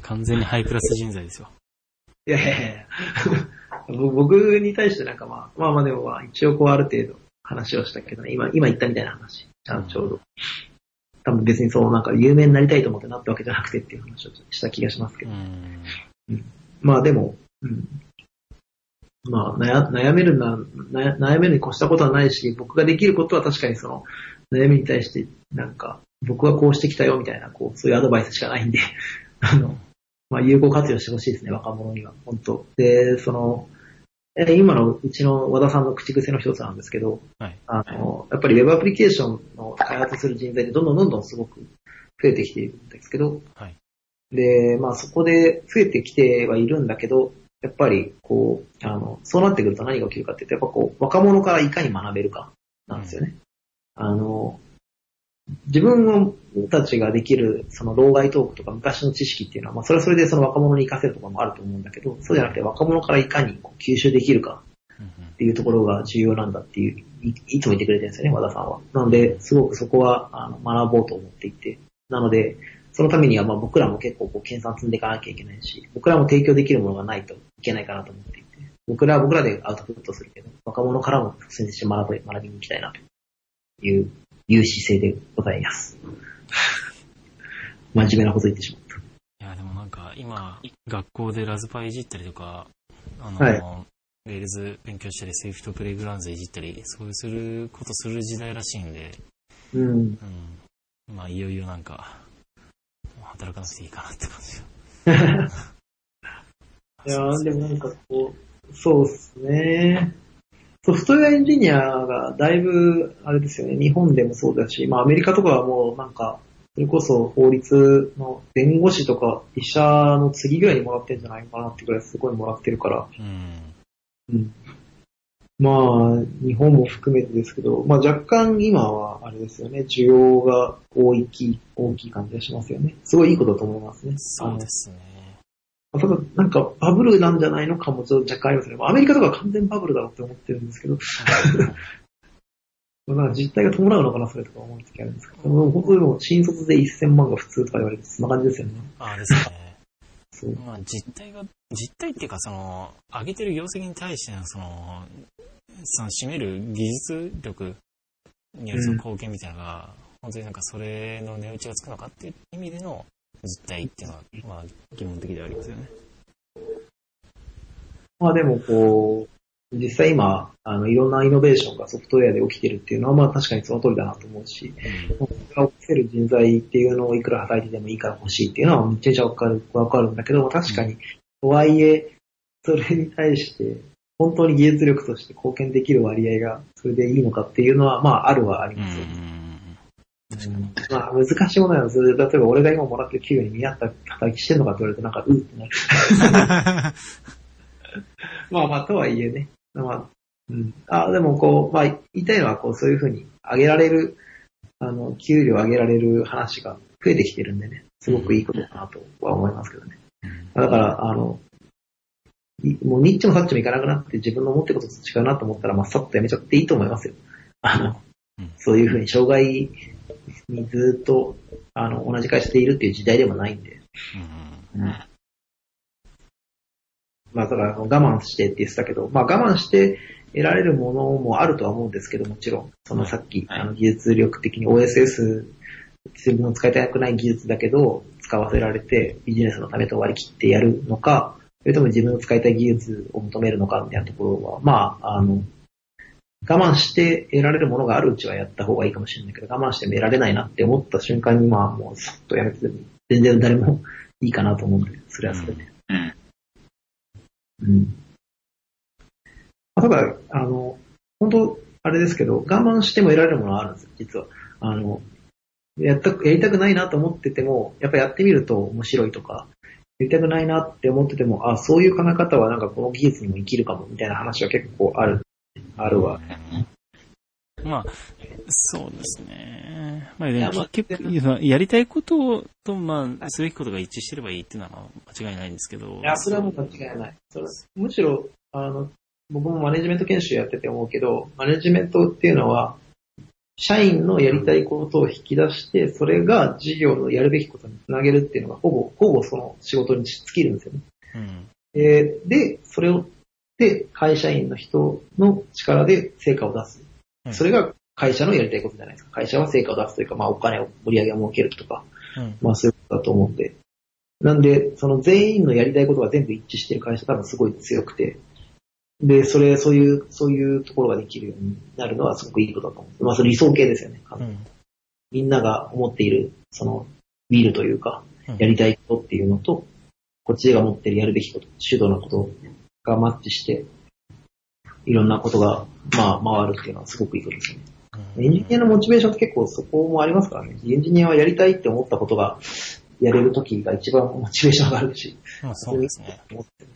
完全にハイクラス人材ですよ。いやいやいや ぼ僕に対してなんかまあ、まあまあでもまあ、一応こうある程度話をしたけどね、今、今言ったみたいな話、ちゃんとちょうど。多分別にそうなんか有名になりたいと思ってなったわけじゃなくてっていう話をした気がしますけうど。ん。まあでも、うん。まあ悩悩めるな、悩悩めるに越したことはないし、僕ができることは確かにその悩みに対してなんか、僕はこうしてきたよみたいな、こう、そういうアドバイスしかないんで、あの、まあ有効活用してほしいですね、若者には。本当で、その、え今のうちの和田さんの口癖の一つなんですけど、はい。あの、やっぱり Web アプリケーションの開発する人材ってどんどんどんどんすごく増えてきているんですけど、はい。で、まあそこで増えてきてはいるんだけど、やっぱりこう、あの、そうなってくると何が起きるかっていうと、やっぱこう、若者からいかに学べるかなんですよね。あの、自分たちができるその老害トークとか昔の知識っていうのは、まあそれはそれでその若者に活かせるところもあると思うんだけど、そうじゃなくて若者からいかにこう吸収できるかっていうところが重要なんだっていう、いいつも言ってくれてるんですよね、和田さんは。なので、すごくそこはあの学ぼうと思っていて。なので、そのためにはまあ僕らも結構こう研鑽積んでいかなきゃいけないし、僕らも提供できるものがないといけないかなと思っていて。僕らは僕らでアウトプットするけど、若者からも先生学び学びに行きたいなという、いう姿勢でございます。真面目なこと言ってしまった。いや、でもなんか、今、学校でラズパイいじったりとか、あの、はいウェールズ勉強したり、セーフトプレイグラウンズいじったり、そういうすることする時代らしいんで、うん。うん。まあ、いよいよなんか、働かなくていいかなって感じが。いやーでもなんかこう、そうですね。ソフトウェアエンジニアがだいぶ、あれですよね、日本でもそうだし、まあアメリカとかはもうなんか、それこそ法律の弁護士とか医者の次ぐらいにもらってるんじゃないかなってぐらいすごいもらってるから、うん。うん。まあ、日本も含めてですけど、まあ若干今はあれですよね、需要が大きい、大きい感じがしますよね。すごいいいことだと思いますね。そうですね。ただ、なんかバブルなんじゃないのかもちょっと若干ありますね。アメリカとか完全バブルだろうって思ってるんですけど、まあ実態が伴うのかな、それとか思う時あるんですけど、本当にもう新卒で1000万が普通とか言われて、そんな感じですよね。ああですね。そう。まあ実態が、実態っていうかその、上げてる業績に対してのその、その占める技術力によるその貢献みたいなのが、本当になんかそれの値打ちがつくのかっていう意味での実態っていうのは、まあ疑問的ではありますよね。まあでもこう、実際今、あの、いろんなイノベーションがソフトウェアで起きてるっていうのは、まあ確かにその通りだなと思うし、それが起こせる人材っていうのをいくら働いてでもいいから欲しいっていうのはめちゃめちゃわかる、わかるんだけど、確かに、とはいえ、それに対して、本当に技術力として貢献できる割合が、それでいいのかっていうのは、まあ、あるはありますよね。ん。確かに。まあ、難しいものなんです例えば俺が今もらってる給与に見合った働きしてんのかって言われてなんか、うってなる。まあまあ、とはいえね。まあ、うん。あ、でもこう、まあ、言いたいのは、こう、そういうふうに上げられる、あの、給料上げられる話が増えてきてるんでね、すごくいいことだなとは思いますけどね。だから、あの、いもうニッチもサッチもいかなくなって自分の思ってることと違うなと思ったら、まあ、さっとやめちゃっていいと思いますよ。あのうん、そういうふうに障害にずっと、あの、同じ会社でいるっていう時代でもないんで。うん。うん。まあ、だから我慢してって言ってたけど、まあ我慢して得られるものもあるとは思うんですけど、もちろん。そのさっき、はいあの技術力的に OSS、自分の使いたくない技術だけど、使わせられてビジネスのためと割り切ってやるのか、それとも自分の使いたい技術を求めるのかみたいなところは、まあ、あの、我慢して得られるものがあるうちはやった方がいいかもしれないけど、我慢しても得られないなって思った瞬間に、まあもうさっとやめて全然誰もいいかなと思うんで、それはそれで。うん。うん。ただ、あの、本当あれですけど、我慢しても得られるものはあるんですよ、実は。あの、やった、やりたくないなと思ってても、やっぱやってみると面白いとか、やりたくないなって思ってても、あ、そういう考え方はなんかこの技術にも生きるかも、みたいな話は結構ある、あるわ。まあ、そうですね。まあ、結局、まあやりたいことと、まあ、すべきことが一致してればいいっていうのは間違いないんですけど。いや、それはもう間違いない。それむしろ、あの、僕もマネジメント研修やってて思うけど、マネジメントっていうのは、社員のやりたいことを引き出して、それが事業のやるべきことにつなげるっていうのが、ほぼ、ほぼその仕事に尽きるんですよね。うん。えーで、それを、で、会社員の人の力で成果を出す。うんそれが会社のやりたいことじゃないですか。会社は成果を出すというか、まあお金を、売り上げを儲けるとか、うん。まあそういうことだと思うんで。なんで、その全員のやりたいことが全部一致してる会社多分すごい強くて、で、それ、そういう、そういうところができるようになるのはすごくいいことだと思う。まあそれ理想形ですよね。うん。みんなが思っている、その、ビールというか、うんやりたいことっていうのと、こっちが持ってるやるべきこと、主導なことがマッチして、いろんなことが、まあ、回るっていうのはすごくいいことですよね。エンジニアのモチベーションって結構そこもありますからね。エンジニアはやりたいって思ったことが、やれるときが一番モチベーション上がるし。まあ、そうですね。思ってる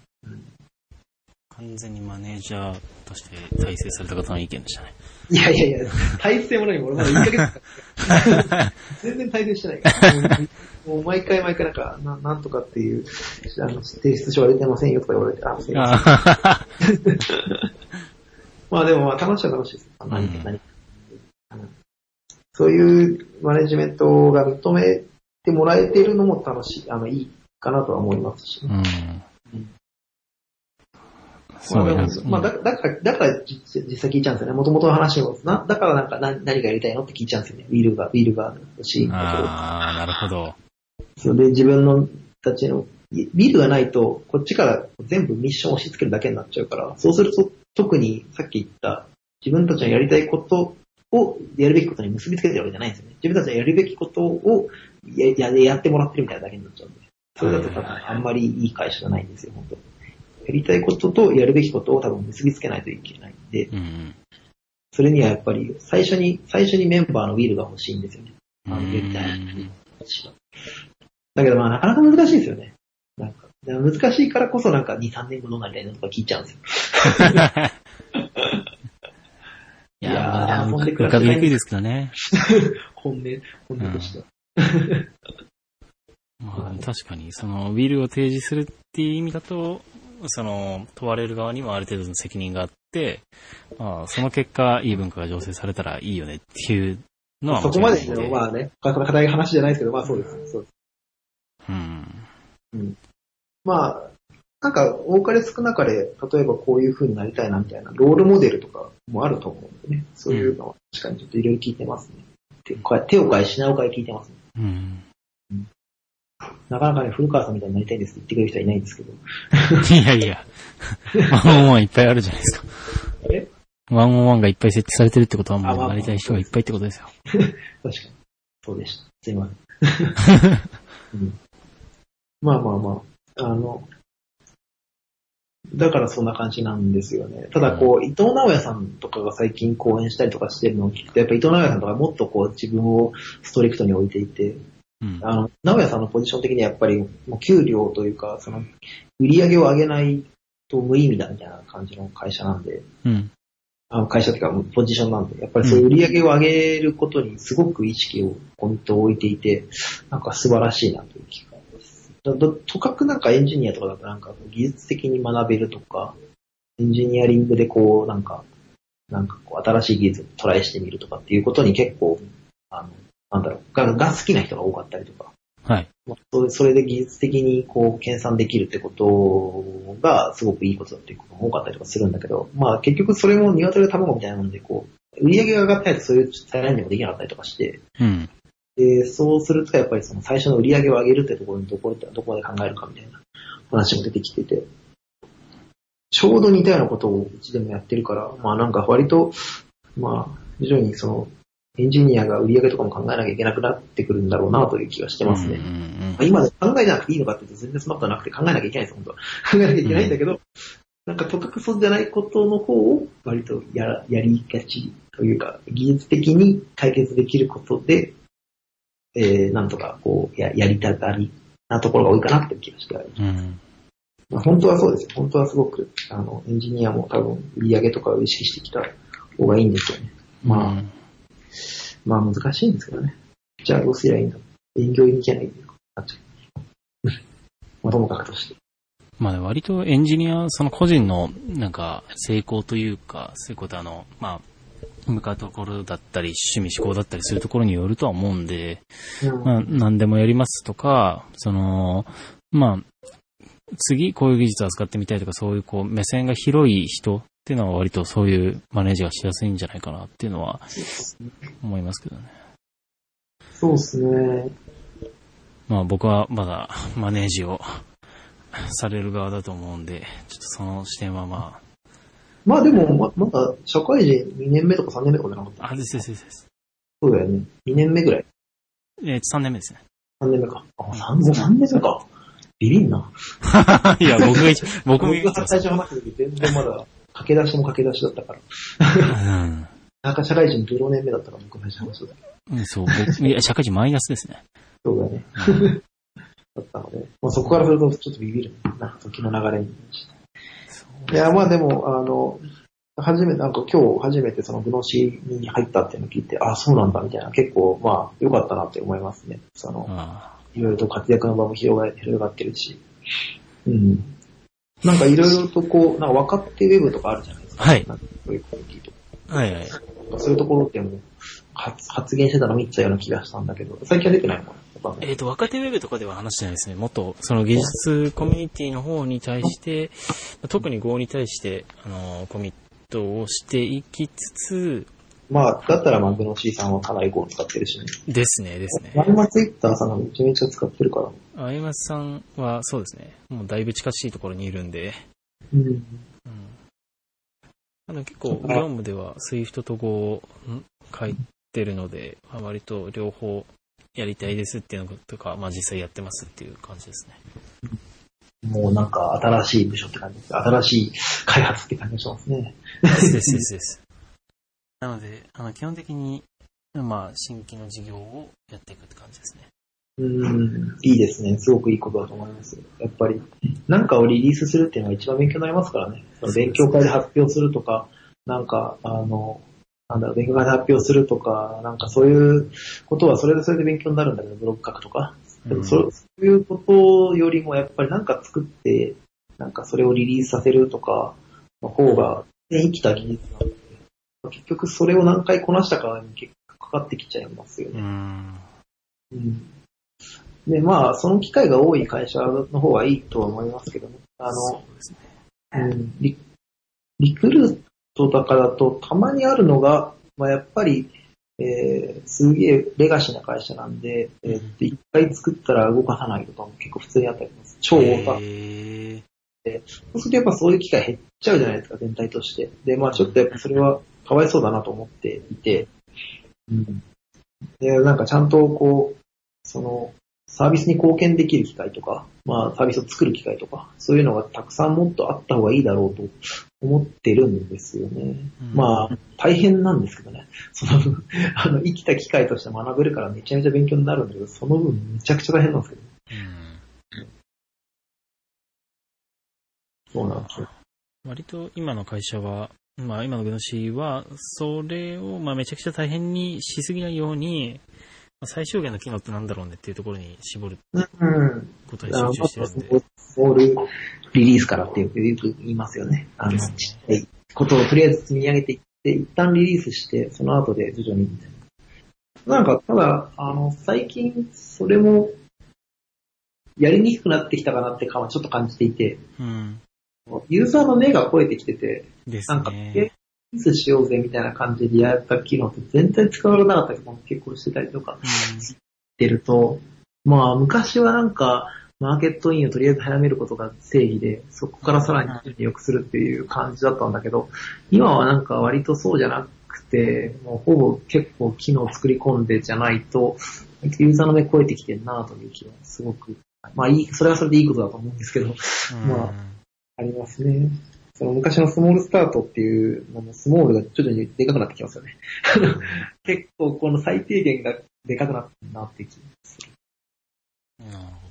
完全にマネージャーとして体制された方の意見でしたね。いやいやいや、体制も何も俺まだ1ヶ月か 全然体制してないから。もう毎回毎回なんか、ななんとかっていう、あの、提出書は出てませんよとか言われて、あ、すいません。あまあでもまあ楽しいは楽しいです。何うん何うんそういうマネジメントが認めてもらえているのも楽しい、あの、いいかなとは思いますし。うん。まそうねあでも、まあだだから、だから実実際聞いちゃうんですよね。元々の話を。な、だからなんか何何がやりたいのって聞いちゃうんですよね。ウィールが、ウィールが欲しい。ああ、なるほど。それで自分のたちの、ビルがないと、こっちから全部ミッションを押し付けるだけになっちゃうから、そうすると、特にさっき言った、自分たちのやりたいことをやるべきことに結びつけてるわけじゃないんですよね。自分たちのやるべきことをやややってもらってるみたいなだけになっちゃうんで。それだと多分あんまりいい会社じゃないんですよ、本当やりたいこととやるべきことを多分結びつけないといけないんで、うん。それにはやっぱり最初に、最初にメンバーのウィールが欲しいんですよね。あの。だけどまあなかなか難しいですよね。なんか、難しいからこそなんか2、3年後どうなりたいのとか聞いちゃうんですよ。いやー、まあ遊んでく浮かびにくいですけどね。本音、本音としては。まあ、確かに、その、ウィルを提示するっていう意味だと、その、問われる側にもある程度の責任があって、まあ、その結果、いい文化が醸成されたらいいよねっていうのはそこまでもちろんの、まあね、課題が話じゃないですけど、まあそうです。そうですうん。まあ、なんか、多かれ少なかれ、例えばこういう風になりたいなみたいな、ロールモデルとかもあると思うんでね。そういうのは確かにちょっといろいろ聞いてますね。うやって手を変え、品を変え聞いてますね。うん。なかなかね、古川さんみたいになりたいんですって言ってくれる人はいないんですけど。いやいや、ワンオンワンいっぱいあるじゃないですか。え？ワンオンワンがいっぱい設置されてるってことはもうなりたい人がいっぱいってことですよ。確かに。そうでした。すいません。うん、まあまあまあ、あの、だからそんな感じなんですよね。ただこう、伊藤直也さんとかが最近講演したりとかしてるのを聞くと、やっぱ伊藤直也さんとかもっとこう自分をストリクトに置いていて、うん。あの、直也さんのポジション的にはやっぱり、もう給料というか、その、売り上げを上げないと無意味だみたいな感じの会社なんで、うん。あの会社というか、ポジションなんで、やっぱりそういう売り上げを上げることにすごく意識を、コミットを置いていて、なんか素晴らしいなという気がです。とかくなんかエンジニアとかだとなんか技術的に学べるとか、エンジニアリングでこう、なんか、なんかこう、新しい技術をトライしてみるとかっていうことに結構、あの、なんだろう、がが好きな人が多かったりとか、はい。まあそれで技術的にこう、計算できるってことがすごくいいことだっていうことも多かったりとかするんだけど、まあ結局それも鶏の卵みたいなもので、こう、売り上げが上がったやつそういうチャレンジもできなかったりとかして、うん。で、そうするとやっぱりその最初の売り上げを上げるってところにどこで、どこまで考えるかみたいな話も出てきてて、ちょうど似たようなことをうちでもやってるから、まあなんか割と、まあ、徐々にその、エンジニアが売り上げとかも考えなきゃいけなくなってくるんだろうなという気がしてますね。うんうんまあ今で考えなくていいのかって言うと全然そんなことはなくて考えなきゃいけないです、本当は。考えなきゃいけないんだけど、なんかとかくそじゃないことの方を割とやらやりがちというか、技術的に解決できることで、えー、なんとかこうや、やりたがりなところが多いかなっていう気がしてある。うん。うん。まあ、本当はそうですよ。本当はすごく、あの、エンジニアも多分売り上げとかを意識してきた方がいいんですよね。まあ、うんまあ難しいんですけどね。じゃあどうすりゃいいんだ営業に行けないなっちゃう。まあともかくとして。まあ割とエンジニア、その個人のなんか成功というか、そういうことあの、まあ、向かうところだったり、趣味思考だったりするところによるとは思うんで、うんまあ何でもやりますとか、その、まあ、次こういう技術を扱ってみたいとか、そういうこう目線が広い人っていうのは割とそういうマネージがしやすいんじゃないかなっていうのは思いますけどね。そうですね。まあ僕はまだマネージをされる側だと思うんで、ちょっとその視点はままあでも、ままだ社会人2年目とか3年目とかじゃなかったあ、あ、ですですです。そうだよね。2年目ぐらい。えー、3年目ですね。3年目か。あ、3, もう3年目か。ビビんな。いや、僕が一、僕が僕が 最初話した時全然まだ駆け出しも駆け出しだったから。うんなんか社会人0年目だったから僕最初話した時。うん。そう、僕、いや、社会人マイナスですね。そうだよね。うんだったので、まあ、そこからするとちょっとビビるな、時の流れに。いや、まあでも、あの、初めて、なんか今日初めてそのグノシーに入ったっていうのを聞いて、あそうなんだみたいな、結構まあ良かったなって思いますね。その、あいろいろと活躍の場も広が広がってるし。うん。なんかいろいろとこう、なんか分かってウェブとかあるじゃないですか。はいなんかそういうコミュニティとあはいはい。か。そういうところってもう発発言してたの見てたような気がしたんだけど、最近は出てないのかな？えっ、と、若手ウェブとかでは話してないですね。もっと、その技術コミュニティの方に対して、特に Go に対して、あの、コミットをしていきつつ、まあ、だったらまあ、グノシーさんはかなりゴー使ってるしね。ですね、ですね。前もツイッターさんがめちゃめちゃ使ってるから。あやまさんはそうですね。もうだいぶ近しいところにいるんで、うん。うん。あの結構、業務では Swift と Go をん書いてるので、まあ、割と両方やりたいですっていうのとか、まあ実際やってますっていう感じですね。もうなんか新しい部署って感じです。新しい開発って感じがしますね。ですですです。なので、あの基本的に、まあ新規の事業をやっていくって感じですね。うん、いいですね。すごくいいことだと思います。やっぱり、なんかをリリースするっていうのが一番勉強になりますからね。その勉強会で発表するとか、なんか、あの、なんだろう、勉強会で発表するとか、なんかそういうことはそれでそれで勉強になるんだけど、ブログ書くとか。でもそそういうことよりもやっぱりなんか作って、なんかそれをリリースさせるとかの方が、ね、生きた技術なので、結局それを何回こなしたかに結構かかってきちゃいますよね。うん。うんで、まあ、その機会が多い会社の方がいいとは思いますけどね。あその、うですね。うんリリクルートとかだとたまにあるのが、まあ、やっぱり、えー、すげえレガシーな会社なんで、えー一回作ったら動かさないとかも結構普通にあったりします。超大型。へそうするとやっぱそういう機会減っちゃうじゃないですか、全体として。で、まあちょっとやっぱそれはかわいそうだなと思っていて、うん。で、なんかちゃんとこう、その、サービスに貢献できる機会とか、まあサービスを作る機会とか、そういうのがたくさんもっとあった方がいいだろうと思ってるんですよね。うんまあ、大変なんですけどね。その分、あの、生きた機会として学べるからめちゃめちゃ勉強になるんだけど、その分めちゃくちゃ大変なんですけど、うん。そうなんですよ。割と今の会社は、まあ今のグノシーは、それをまあめちゃくちゃ大変にしすぎないように、まあ最小限の機能ってなんだろうねっていうところに絞る。ことに集中してるんで。スモールリリースからってよく言いますよね。あの、ちっちゃいことをとりあえず積み上げていって、一旦リリースして、その後で徐々にみたいな。なん。か、ただ、あの、最近、それも、やりにくくなってきたかなって感はちょっと感じていて、うん。ユーザーの目が超えてきてて、ですなんか、リね。リースしようぜみたいな感じでやった機能って全然使われなかったりとかも結構してたりとかってると、まあ昔はなんか、マーケットインをとりあえず早めることが正義で、そこからさらに入力するっていう感じだったんだけど、今はなんか割とそうじゃなくて、もうほぼ結構機能を作り込んでじゃないと、ユーザーの目超えてきてるなという気はすごく、まあいい、それはそれでいいことだと思うんですけど、うんまあありますね。その昔のスモールスタートっていうのもスモールが徐々にでかくなってきますよね。結構この最低限がでかくなってるなって気がする。なるほ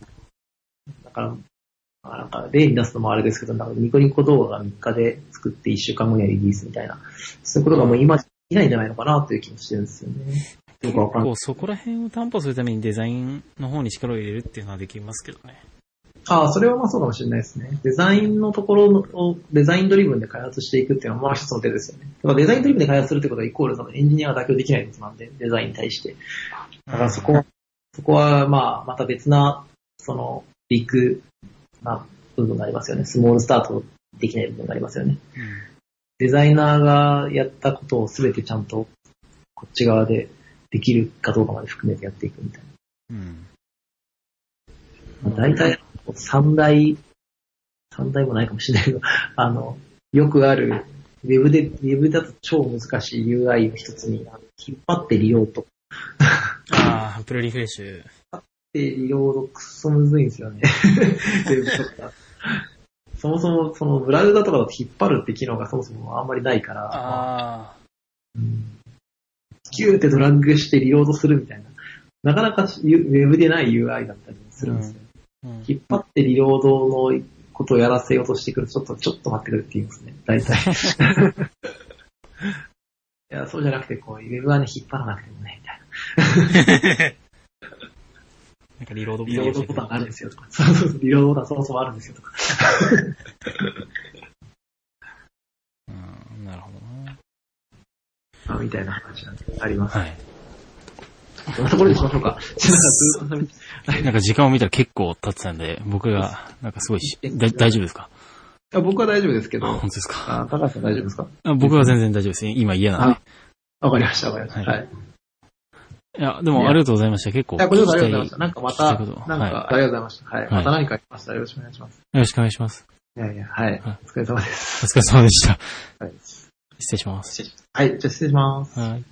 だから、まあなんか例に出すのもあれですけど、なんかニコニコ動画が3日で作って1週間後にはリリースみたいな、そういうことがもう今いないんじゃないのかなという気もしてるんですよね。結構そこら辺を担保するためにデザインの方に力を入れるっていうのはできますけどね。ああ、それはまあそうかもしれないですね。デザインのところをデザインドリブンで開発していくっていうのはまあ一つの手ですよね。だからデザインドリブンで開発するってことはイコールそのエンジニアが妥協できないことなんで、デザインに対して。だからそこは、そこはまあまた別な、その、ビッグな部分がありますよね。スモールスタートできない部分がありますよね。うんデザイナーがやったことをすべてちゃんとこっち側でできるかどうかまで含めてやっていくみたいうん。な。大体三大、三大もないかもしれないけど、あの、よくある、ウェブで、ウェブだと超難しい UI の一つに、引っ張ってリロード。ああ、 pull refresh。で、リロードくっそむずいんですよね。そもそも、その、ブラウザとかだと引っ張るって機能がそもそもあんまりないから、あうんキューってドラッグしてリロードするみたいな。なかなかウェブでない UI だったりするんですよ。あ。うん引っ張ってリロードのことをやらせようとしてくると、ちょっと、ちょっと待ってくれって言いますね。大体。いや、そうじゃなくて、こう、ウェブはね、引っ張らなくてもね、みたいな。なんかリロードリロードボタンがあるんですよとか。そうそうそう、リロードボタンそもそもあるんですよとか。うん、なるほどな。まあみたいな話があります。はい。こんなところにしましょうか？なんか時間を見たら結構経ってたんで、僕が、なんかすごいし、だ大丈夫ですか？あ僕は大丈夫ですけあ、ど、本当ですか？あ高橋さん大丈夫ですか？あ僕は全然大丈夫です。今嫌なんで。わかりました、わかりました。はいはい。いや、でもありがとうございました。結構いや、こちらこそありがとうございました。なんかまたなんか、はありがとうございました。はい。はいまた何かありましたらよろしくお願いします。よろしくお願いします。いやいや、はい。はいお疲れ様です。お疲れ様でした。はい。失礼します。はい、じゃあ失礼します。はい。